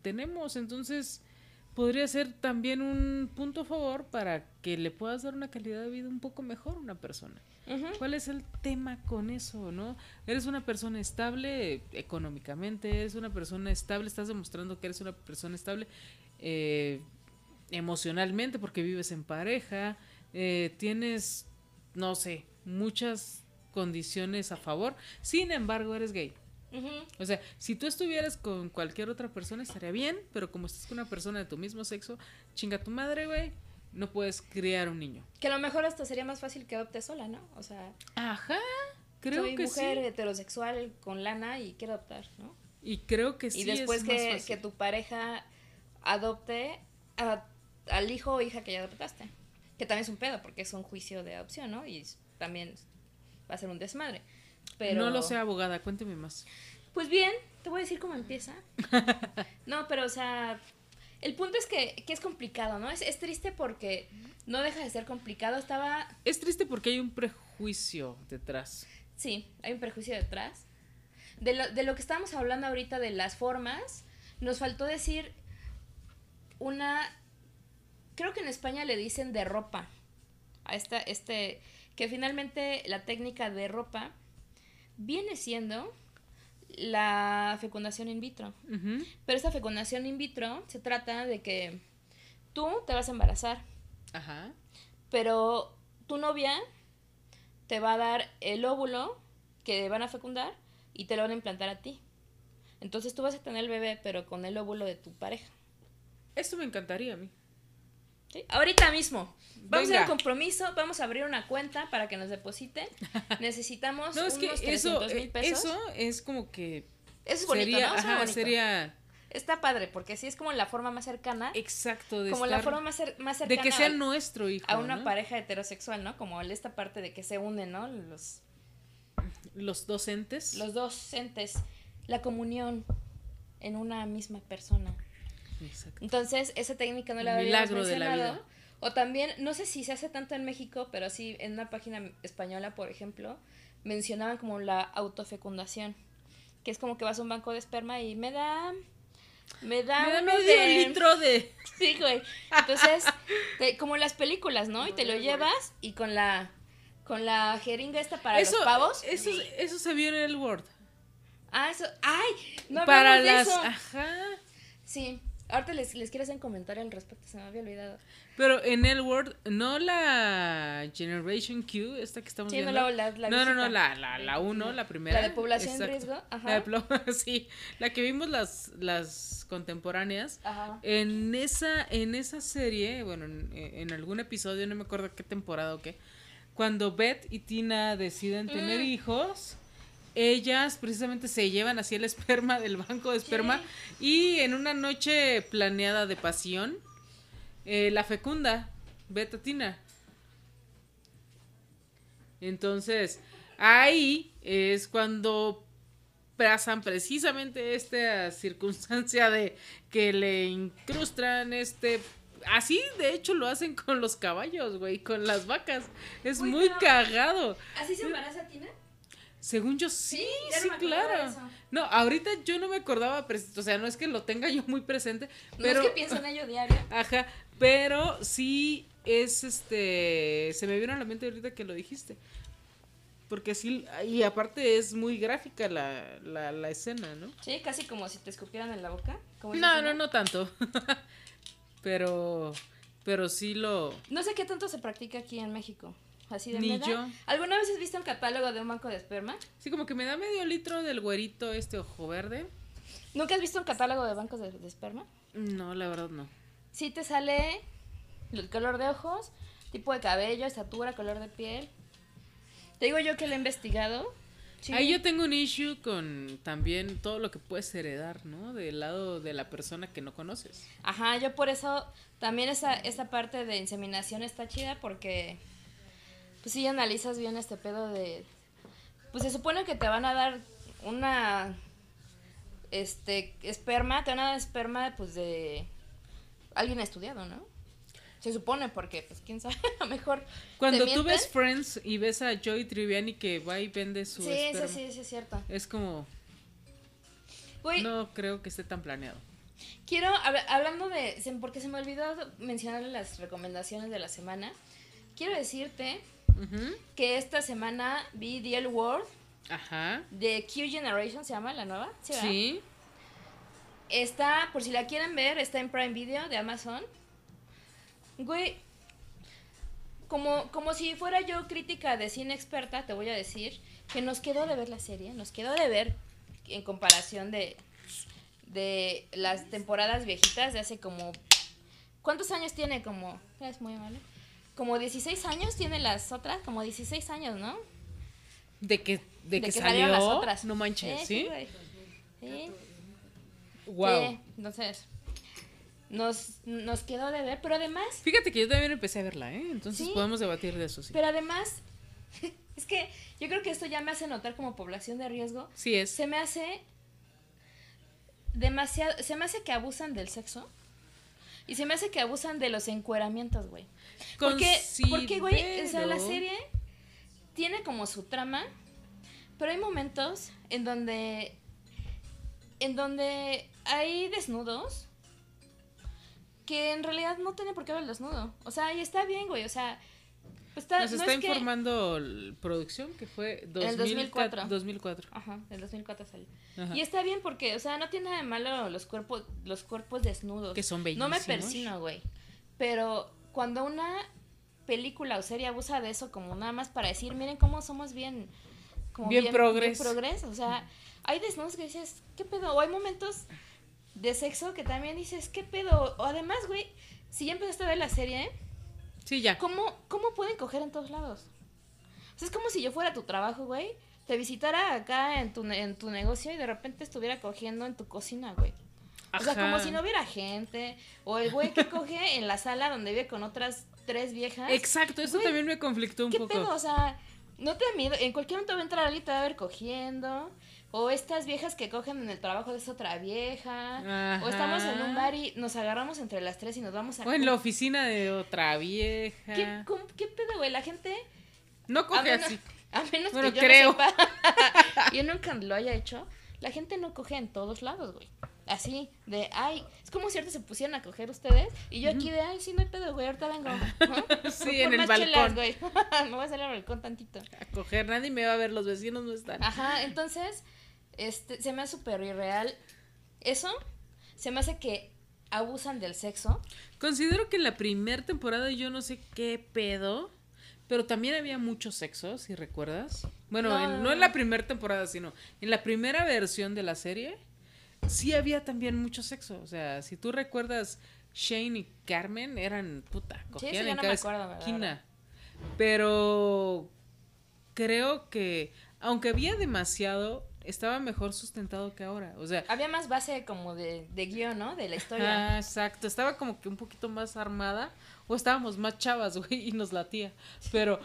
tenemos. Entonces, podría ser también un punto a favor para que le puedas dar una calidad de vida un poco mejor a una persona. ¿Cuál es el tema con eso, no? Eres una persona estable económicamente, eres una persona estable, estás demostrando que eres una persona estable eh, emocionalmente porque vives en pareja, eh, tienes, no sé, muchas condiciones a favor, sin embargo eres gay. O sea, si tú estuvieras con cualquier otra persona estaría bien, pero como estás con una persona de tu mismo sexo, chinga tu madre, güey, no puedes criar un niño. Que a lo mejor hasta sería más fácil que adopte sola, ¿no? O sea, Ajá, creo soy que mujer sí. heterosexual con lana y quiero adoptar, ¿no? Y creo que sí. y después es más que, fácil. que tu pareja adopte a- al hijo o hija que ya adoptaste. Que también es un pedo, porque es un juicio de adopción, ¿no? Y también va a ser un desmadre. Pero... No lo sé, abogada, cuénteme más. Pues bien, te voy a decir cómo empieza. No, pero o sea, el punto es que, que es complicado, ¿no? Es, es triste porque no deja de ser complicado. Estaba, Es triste porque hay un prejuicio detrás. sí, hay un prejuicio detrás. De lo, de lo que estábamos hablando ahorita de las formas, nos faltó decir una creo que en España le dicen de ropa. A esta, este, que finalmente la técnica de ropa viene siendo la fecundación in vitro. Pero esta fecundación in vitro se trata de que tú te vas a embarazar, Ajá. pero tu novia te va a dar el óvulo que van a fecundar y te lo van a implantar a ti. Entonces tú vas a tener el bebé, pero con el óvulo de tu pareja. Esto me encantaría a mí. ¿Sí? Ahorita mismo. Vamos a hacer un compromiso, vamos a abrir una cuenta para que nos depositen. Necesitamos No, es que unos eso, 300 mil eh, pesos. eso es como que Eso es bonito, sería, ¿no? Suena ajá, bonito. sería Está padre, porque sí es como la forma más cercana. exacto de como la forma más, cer- más de cercana que sea a- nuestro hijo, a una ¿no? pareja heterosexual, ¿no? Como esta parte de que se unen, ¿no? Los, los docentes. los dos entes, la comunión en una misma persona. Exacto. Entonces, esa técnica no la habíamos milagro de la mencionado. vida. O también, no sé si se hace tanto en México, pero sí en una página española, por ejemplo, mencionaban como la autofecundación, que es como que vas a un banco de esperma y me da... Me da, Me da medio de- litro de Sí, güey. Entonces, te- como las películas, ¿no? Y te lo llevas y con la con la jeringa esta para eso, los pavos. Eso, eso se vio en el Word. Ah, eso. ¡Ay! No Para de las, eso. ajá. Sí. Ahorita les, les quiero hacer un comentario al respecto, se me había olvidado. Pero en el Word, no la Generation Q, esta que estamos Sí, viendo. la- la- la no, no, no, la, la, la uno, la primera. La de población en Exacto. riesgo, ajá. La de sí, la que vimos las, las contemporáneas. Ajá. En esa, en esa serie, bueno, en, en algún episodio, no me acuerdo qué temporada o qué, cuando Beth y Tina deciden tener Mm. hijos, ellas precisamente se llevan así el esperma del banco de esperma y en una noche planeada de pasión, eh, la fecunda, Beth a Tina. Entonces, ahí es cuando pasan precisamente esta circunstancia de que le incrustan este así de hecho lo hacen con los caballos, güey, con las vacas. Es Uy, muy cagado. ¿Así se embaraza Tina? Según yo sí, Sí, no claro. No, ahorita yo no me acordaba, o sea, no es que lo tenga yo muy presente, pero No es que pienso en ello diario. Ajá, pero sí es este. Se me vino a la mente ahorita que lo dijiste. Porque sí, y aparte es muy gráfica la, la, la escena, ¿no? Sí, casi como si te escupieran en la boca. como No, no, no tanto. pero. Pero sí lo. No sé qué tanto se practica aquí en México. Así de Ni ¿me da- yo. ¿Alguna vez has visto un catálogo de un banco de esperma? Sí, como que me da medio litro del güerito este ojo verde. ¿Nunca has visto un catálogo de bancos de, de esperma? No, la verdad no. Sí te sale el color de ojos, tipo de cabello, estatura, color de piel. Te digo yo que lo he investigado. Sí. Ahí yo tengo un issue con también todo lo que puedes heredar, ¿no? Del lado de la persona que no conoces. Ajá, yo por eso también esa, esa parte de inseminación está chida porque pues si analizas bien este pedo de pues se supone que te van a dar una este esperma, te van a dar esperma pues de alguien estudiado, ¿no? Se supone porque pues quién sabe, a lo mejor Cuando ¿Te tú ves? Friends y ves a Joey Triviani que va y vende su Sí, esperma, sí, sí, sí es cierto. es como no creo que esté tan planeado. Quiero, habla- hablando de, porque se me olvidó mencionar las recomendaciones de la semana, quiero decirte Que esta semana vi The L World Ajá. de Q Generation, se llama la nueva. Sí. Sí. Está, por si la quieren ver, está en Prime Video de Amazon. Güey, como, como si fuera yo crítica de cine experta, te voy a decir que nos quedó de ver la serie, nos quedó de ver en comparación de, de las temporadas viejitas de hace como... ¿Cuántos años tiene? Como... Es muy amable. Como 16 años tiene las otras, como 16 años, ¿no? De que, de que, salió. salieron las otras. No manches, Sí, ¿sí? Sí. Wow. Sí, entonces, nos, nos quedó de ver, pero además, Fíjate que yo también empecé a verla, ¿eh? Entonces podemos debatir de eso, sí. pero además, es que yo creo que esto ya me hace notar como población de riesgo. Sí es. Se me hace demasiado, se me hace que abusan del sexo. Y se me hace que abusan de los encueramientos, güey. Porque, porque, güey, o sea, la serie tiene como su trama, pero hay momentos en donde, en donde hay desnudos que en realidad no tiene por qué haber desnudo. O sea, y está bien, güey. O sea, está, Nos no está es que- informando el- producción que fue el 2000, 2004. 2004. Ajá, en 2004 salió. Ajá. Y está bien porque, o sea, no tiene nada de malo los cuerpos, los cuerpos desnudos. Que son No me bellísimos. persino, güey. Pero cuando una película o serie abusa de eso como nada más para decir, miren cómo somos bien... Como Bien progres. progres, O sea, hay desnudos que dices, ¿qué pedo? O hay momentos de sexo que también dices, ¿qué pedo? O además, güey, si ya empezaste a ver la serie, Sí, ya. ¿cómo, ¿cómo pueden coger en todos lados? O sea, es como si yo fuera a tu trabajo, güey, te visitara acá en tu, en tu negocio y de repente estuviera cogiendo en tu cocina, güey. O sea, como si no hubiera gente. O el güey que coge en la sala donde vive con otras tres viejas. Exacto, eso Güey, también me conflictó un ¿Qué poco. pedo? O sea, no te da miedo. En cualquier momento va a entrar alguien y te va a ver cogiendo. O estas viejas que cogen en el trabajo de esa otra vieja. O estamos en un bar y nos agarramos entre las tres y nos vamos a... O en la oficina de otra vieja. ¿Qué, cómo- ¿Qué pedo, güey? La gente... No A coge menos, así. a menos Bueno, que yo creo. no sepa. yo nunca lo haya hecho. La gente no coge en todos lados, güey. Así, de, ay, es como si ahorita se pusieran a coger ustedes. Y yo aquí de, ay, sí, no hay pedo, güey, ahorita vengo. ¿no? Sí, en el balcón. chelas, güey. Me voy a salir al balcón tantito. A coger, nadie me va a ver, los vecinos no están. Ajá, entonces, este, se me hace súper irreal. Eso se me hace que abusan del sexo. Considero que en la primera temporada yo no sé qué pedo, pero también había mucho sexo, si recuerdas. Bueno, No, en- no, en la primera temporada, sino en la primera versión de la serie, sí había también mucho sexo. O sea, si tú recuerdas, Shane y Carmen eran puta, Sí, cogían eso ya en no cada acuerdo, esquina. Pero creo que, aunque había demasiado, estaba mejor sustentado que ahora. O sea, Había más base como de, de guion, ¿no? De la historia. Ah, exacto. Estaba como que un poquito más armada. O estábamos más chavas, güey, y nos latía. Pero,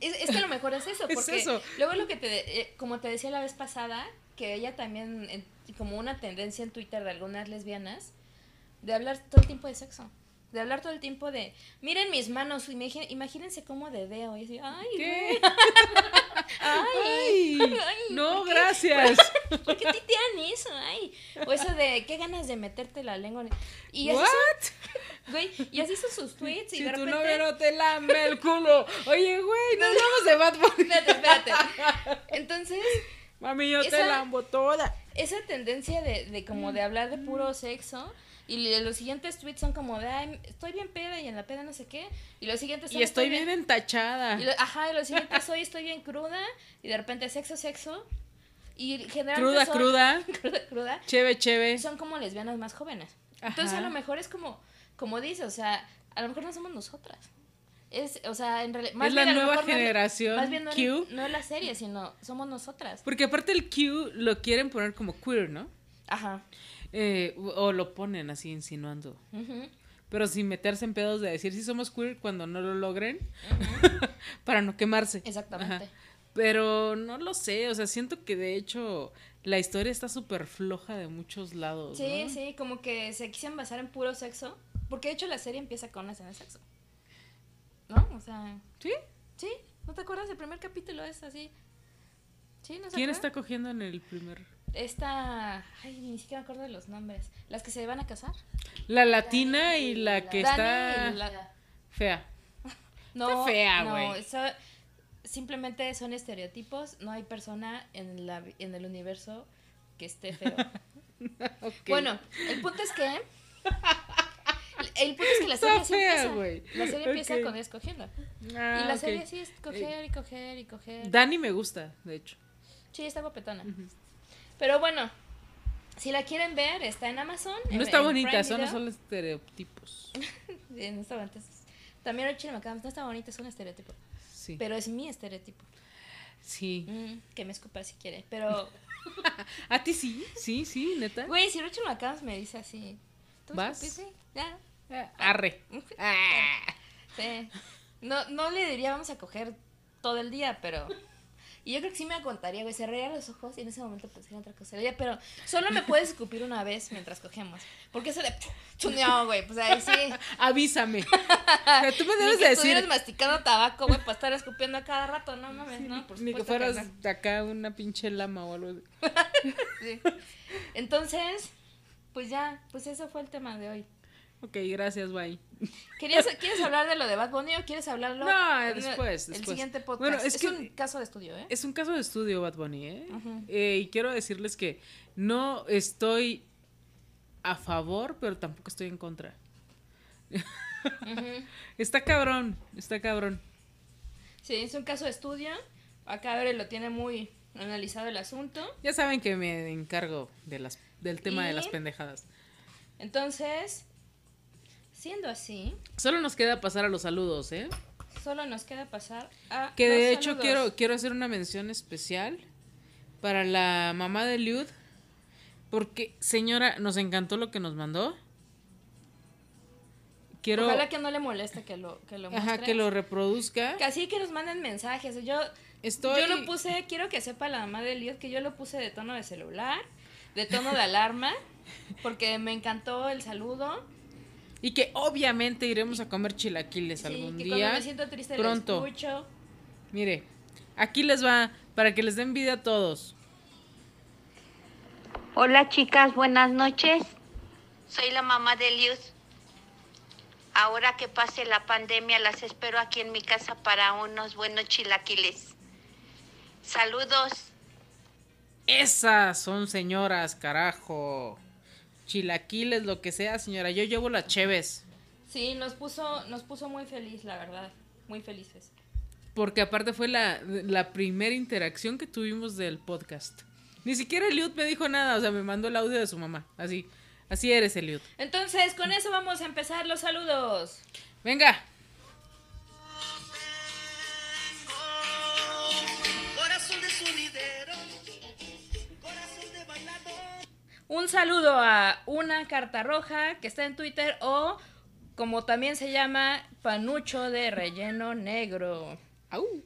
Es, es que lo mejor es eso, Es porque eso. luego lo que te, eh, como te decía la vez pasada, que ella también, como una tendencia en Twitter de algunas lesbianas, de hablar todo el tiempo de sexo. De hablar todo el tiempo de, miren mis manos, imagínense cómo dedeo. Y así, ay, ay, Ay, ay, no, gracias. ¿por qué titean eso? Ay. O eso de, qué ganas de meterte la lengua. Y así, son, güey, y así son sus tweets. Y Si de tu repente, novio no te lame el culo. Oye, güey, nos vamos de Bad Bunny. espérate, espérate. Entonces, Mami, yo te Esa- lambo toda. esa tendencia de, de como de hablar de puro sexo y los siguientes tweets son como de Ay, estoy bien peda y en la peda no sé qué y los siguientes son Y estoy bien entachada. y lo- ajá y los siguientes hoy estoy bien cruda y de repente sexo sexo y generalmente Cruda, son- cruda. cruda cruda Cheve, cheve. son como lesbianas más jóvenes entonces a lo mejor es como como dice o sea a lo mejor no somos nosotras es o sea en realidad Es la nueva generación más bien no, Q. es- no es la serie sino somos nosotras Porque aparte el Q lo quieren poner como queer, ¿no? ajá Eh, o lo ponen así insinuando. Pero sin meterse en pedos de decir si somos queer cuando no lo logren. para no quemarse. Exactamente. Ajá. Pero no lo sé, o sea, siento que de hecho la historia está súper floja de muchos lados. Sí, ¿no? sí, como que se quisieron basar en puro sexo. Porque de hecho la serie empieza con una escena de sexo. ¿No? O sea, ¿Sí? sí, ¿no te acuerdas? El primer capítulo es así. ¿No ¿Quién está cogiendo en el primer? Esta. Ay, ni siquiera me acuerdo de los nombres. Las que se van a casar. La latina y la que Dani está la- fea. No, Está fea, no, güey. eso simplemente son estereotipos. No hay persona en, la, en el universo que esté feo. Ok. Bueno, el punto es que. El punto es que la serie así fea, empieza. güey. La serie empieza con escogiendo. Ah, y la serie sí es coger y coger y coger. Dani me gusta, de hecho. Sí, está guapetona. Pero bueno, si la quieren ver, está en Amazon. No en- está en bonita, son solo estereotipos. Sí, no está bonita. También el chile McAdams no está bonita, es un estereotipo. Sí. Pero es mi estereotipo. Sí. Mm, que me escupa si quiere. Pero, ¿A ti sí? Sí, sí, neta. güey, si Rachel McAdams me dice así. ¿Tú ¿Vas? Ya. Ah, Arre. Ah. Sí. No, no le diría vamos a coger todo el día, pero. Y yo creo que sí me aguantaría, güey. Cerraría los ojos y en ese momento pensaría en otra cosa. Oye, pero solo me puedes escupir una vez mientras cogemos. Porque eso de. No, güey, pues ahí sí. Avísame. O sea, tú me Ni debes que de estuvieras decir. masticando tabaco, güey, para estar escupiendo a cada rato. No mames, no, por Ni que fueras no. de acá una pinche lama o algo. Sí. Entonces, pues ya, pues eso fue el tema de hoy. Ok, gracias, bye. ¿Querías, ¿Quieres hablar de lo de Bad Bunny o quieres hablarlo? No, después, El siguiente podcast. Bueno, es es, que- un caso de estudio, ¿eh? Es un caso de estudio, Bad Bunny, ¿eh? Eh, y quiero decirles que no estoy a favor, pero tampoco estoy en contra. Está cabrón, está cabrón. Sí, es un caso de estudio. Acá Abre lo tiene muy analizado el asunto. Ya saben que me encargo de las, del tema de las pendejadas. Entonces, siendo así, Solo nos queda pasar a los saludos, ¿eh? solo nos queda pasar a. Que de los hecho saludos. quiero, quiero hacer una mención especial para la mamá de Liud. Porque, señora, nos encantó lo que nos mandó. Quiero Ojalá que no le moleste que lo, que lo ajá, que lo reproduzca. Que así que nos manden mensajes. Yo, Estoy... yo lo puse, quiero que sepa la mamá de Eliot que yo lo puse de tono de celular, de tono de alarma, porque me encantó el saludo. Y que obviamente iremos a comer chilaquiles Sí, algún que día. cuando me siento triste pronto. lo escucho. Mire, aquí les va para que les dé envidia a todos. Hola chicas, buenas noches. Soy la mamá de Lius. Ahora que pase la pandemia, las espero aquí en mi casa para unos buenos chilaquiles. Saludos. Esas son señoras, carajo. Chilaquiles, lo que sea, señora. Yo llevo las cheves. Sí, nos puso, nos puso muy feliz, la verdad. Muy felices. Porque aparte fue la, la primera interacción que tuvimos del podcast. Ni siquiera Eliud me dijo nada, o sea, me mandó el audio de su mamá. Así, así eres, Eliud. Entonces, con eso vamos a empezar los saludos. Venga. Un saludo a una carta roja que está en Twitter o como también se llama panucho de relleno negro. Au. Un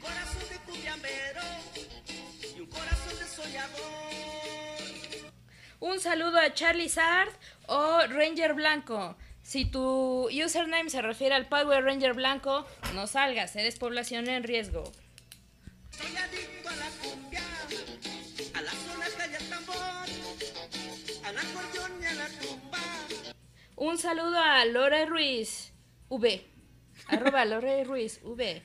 corazón de cumbiambero y un corazón de soñador. Un saludo a Charlie Sard o Ranger Blanco. Si tu username se refiere al Power Ranger Blanco, no salgas, eres población en riesgo. Soy adicto a la cumbia, Un saludo a Lore Ruiz, V. Arroba Lore Ruiz, V.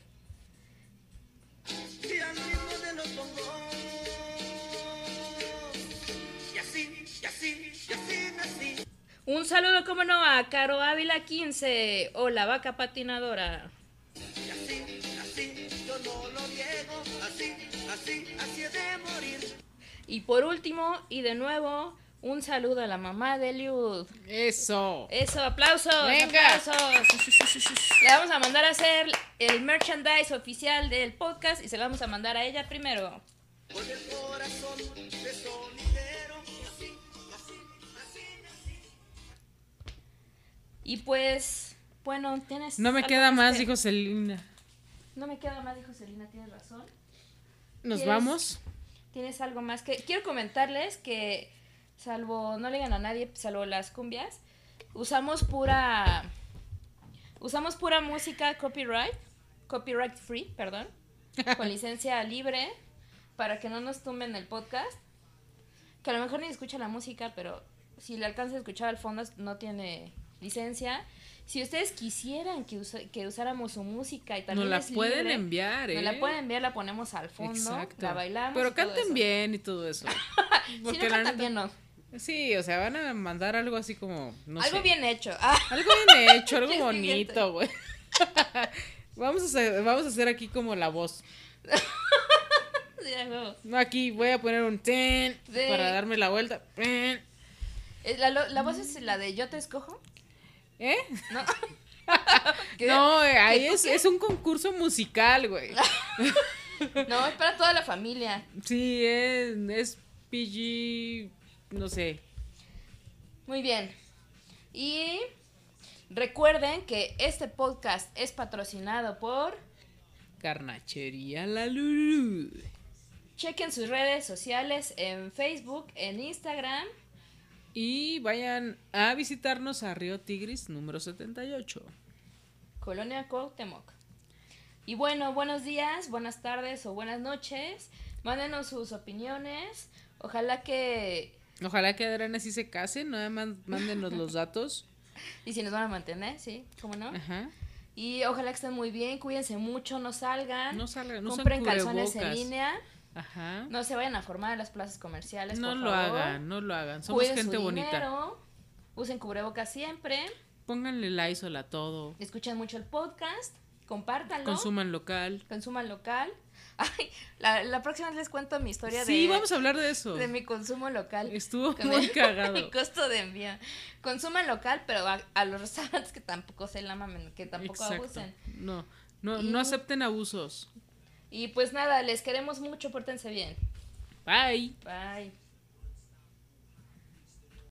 Un saludo, como no, a Caro Ávila 15 o la vaca patinadora. Y así, así, yo no lo niego. Así, así, así he de morir. Y por último, y de nuevo, un saludo a la mamá de Liud. Eso. Eso, aplausos, Venga. aplausos. Le vamos a mandar a hacer el merchandise oficial del podcast y se lo vamos a mandar a ella primero. Con el corazón de sonidero. Y así, y así, así, así. Y pues, bueno, tienes. No me queda más, que- dijo Celina. No me queda más, dijo Selina, tienes razón. ¿Nos ¿Quieres? vamos? ¿Tienes algo más que.? Quiero comentarles que, salvo. No le digan a nadie, salvo las cumbias, usamos pura. Usamos pura música copyright. Copyright free, perdón. Con licencia libre. Para que no nos tumben el podcast. Que a lo mejor ni escucha la música, pero si le alcanza a escuchar al fondo, no tiene licencia. Si ustedes quisieran que, usa- que usáramos su música y también Nos la es pueden libre, enviar, ¿eh? Nos la pueden enviar, la ponemos al fondo, Exacto. la bailamos. Pero canten bien y todo eso. Si no cantan bien, no. Sí, o sea, van a mandar algo así como. No Algo sé. bien hecho. Ah, Algo bien hecho, algo bonito, güey. vamos, a hacer, vamos a hacer aquí como la voz. No, aquí voy a poner un ten Sí. para darme la vuelta. Eh, La, lo- la voz es la de Yo te escojo, ¿Eh? ¿no? No, ahí es, es un concurso musical, güey. No, es para toda la familia. Sí, es, es PG, no sé. Muy bien. Y recuerden que este podcast es patrocinado por. Carnachería La Lulu. Chequen sus redes sociales en Facebook, en Instagram. Y vayan a visitarnos a Río Tigris número 78. Colonia Cuauhtémoc. Y bueno, buenos días, buenas tardes o buenas noches. Mándenos sus opiniones. Ojalá que Ojalá que Adriana sí se case, nada más mándenos los datos. Y si nos van a mantener, sí, ¿cómo no? Ajá. Y ojalá que estén muy bien, cuídense mucho, no salgan. No salgan, no compren calzones en línea. Ajá. No se vayan a formar en las plazas comerciales, No por lo favor. hagan, no lo hagan. Somos Cuiden gente su bonita. dinero, Usen cubrebocas siempre. Pónganle Lysol a todo. Escuchen mucho el podcast. Compártanlo. Consuman local. Consuman local. Ay, la, la próxima vez les cuento mi historia Sí, de, vamos a hablar de eso. de mi consumo local. Estuvo Con muy el- cagado. mi costo de envío. Consuman local, pero a, a los restaurantes que tampoco se la mamen, que tampoco Exacto. abusen. No, no, Y- no acepten abusos. Y pues nada, les queremos mucho, pórtense bien. Bye. Bye.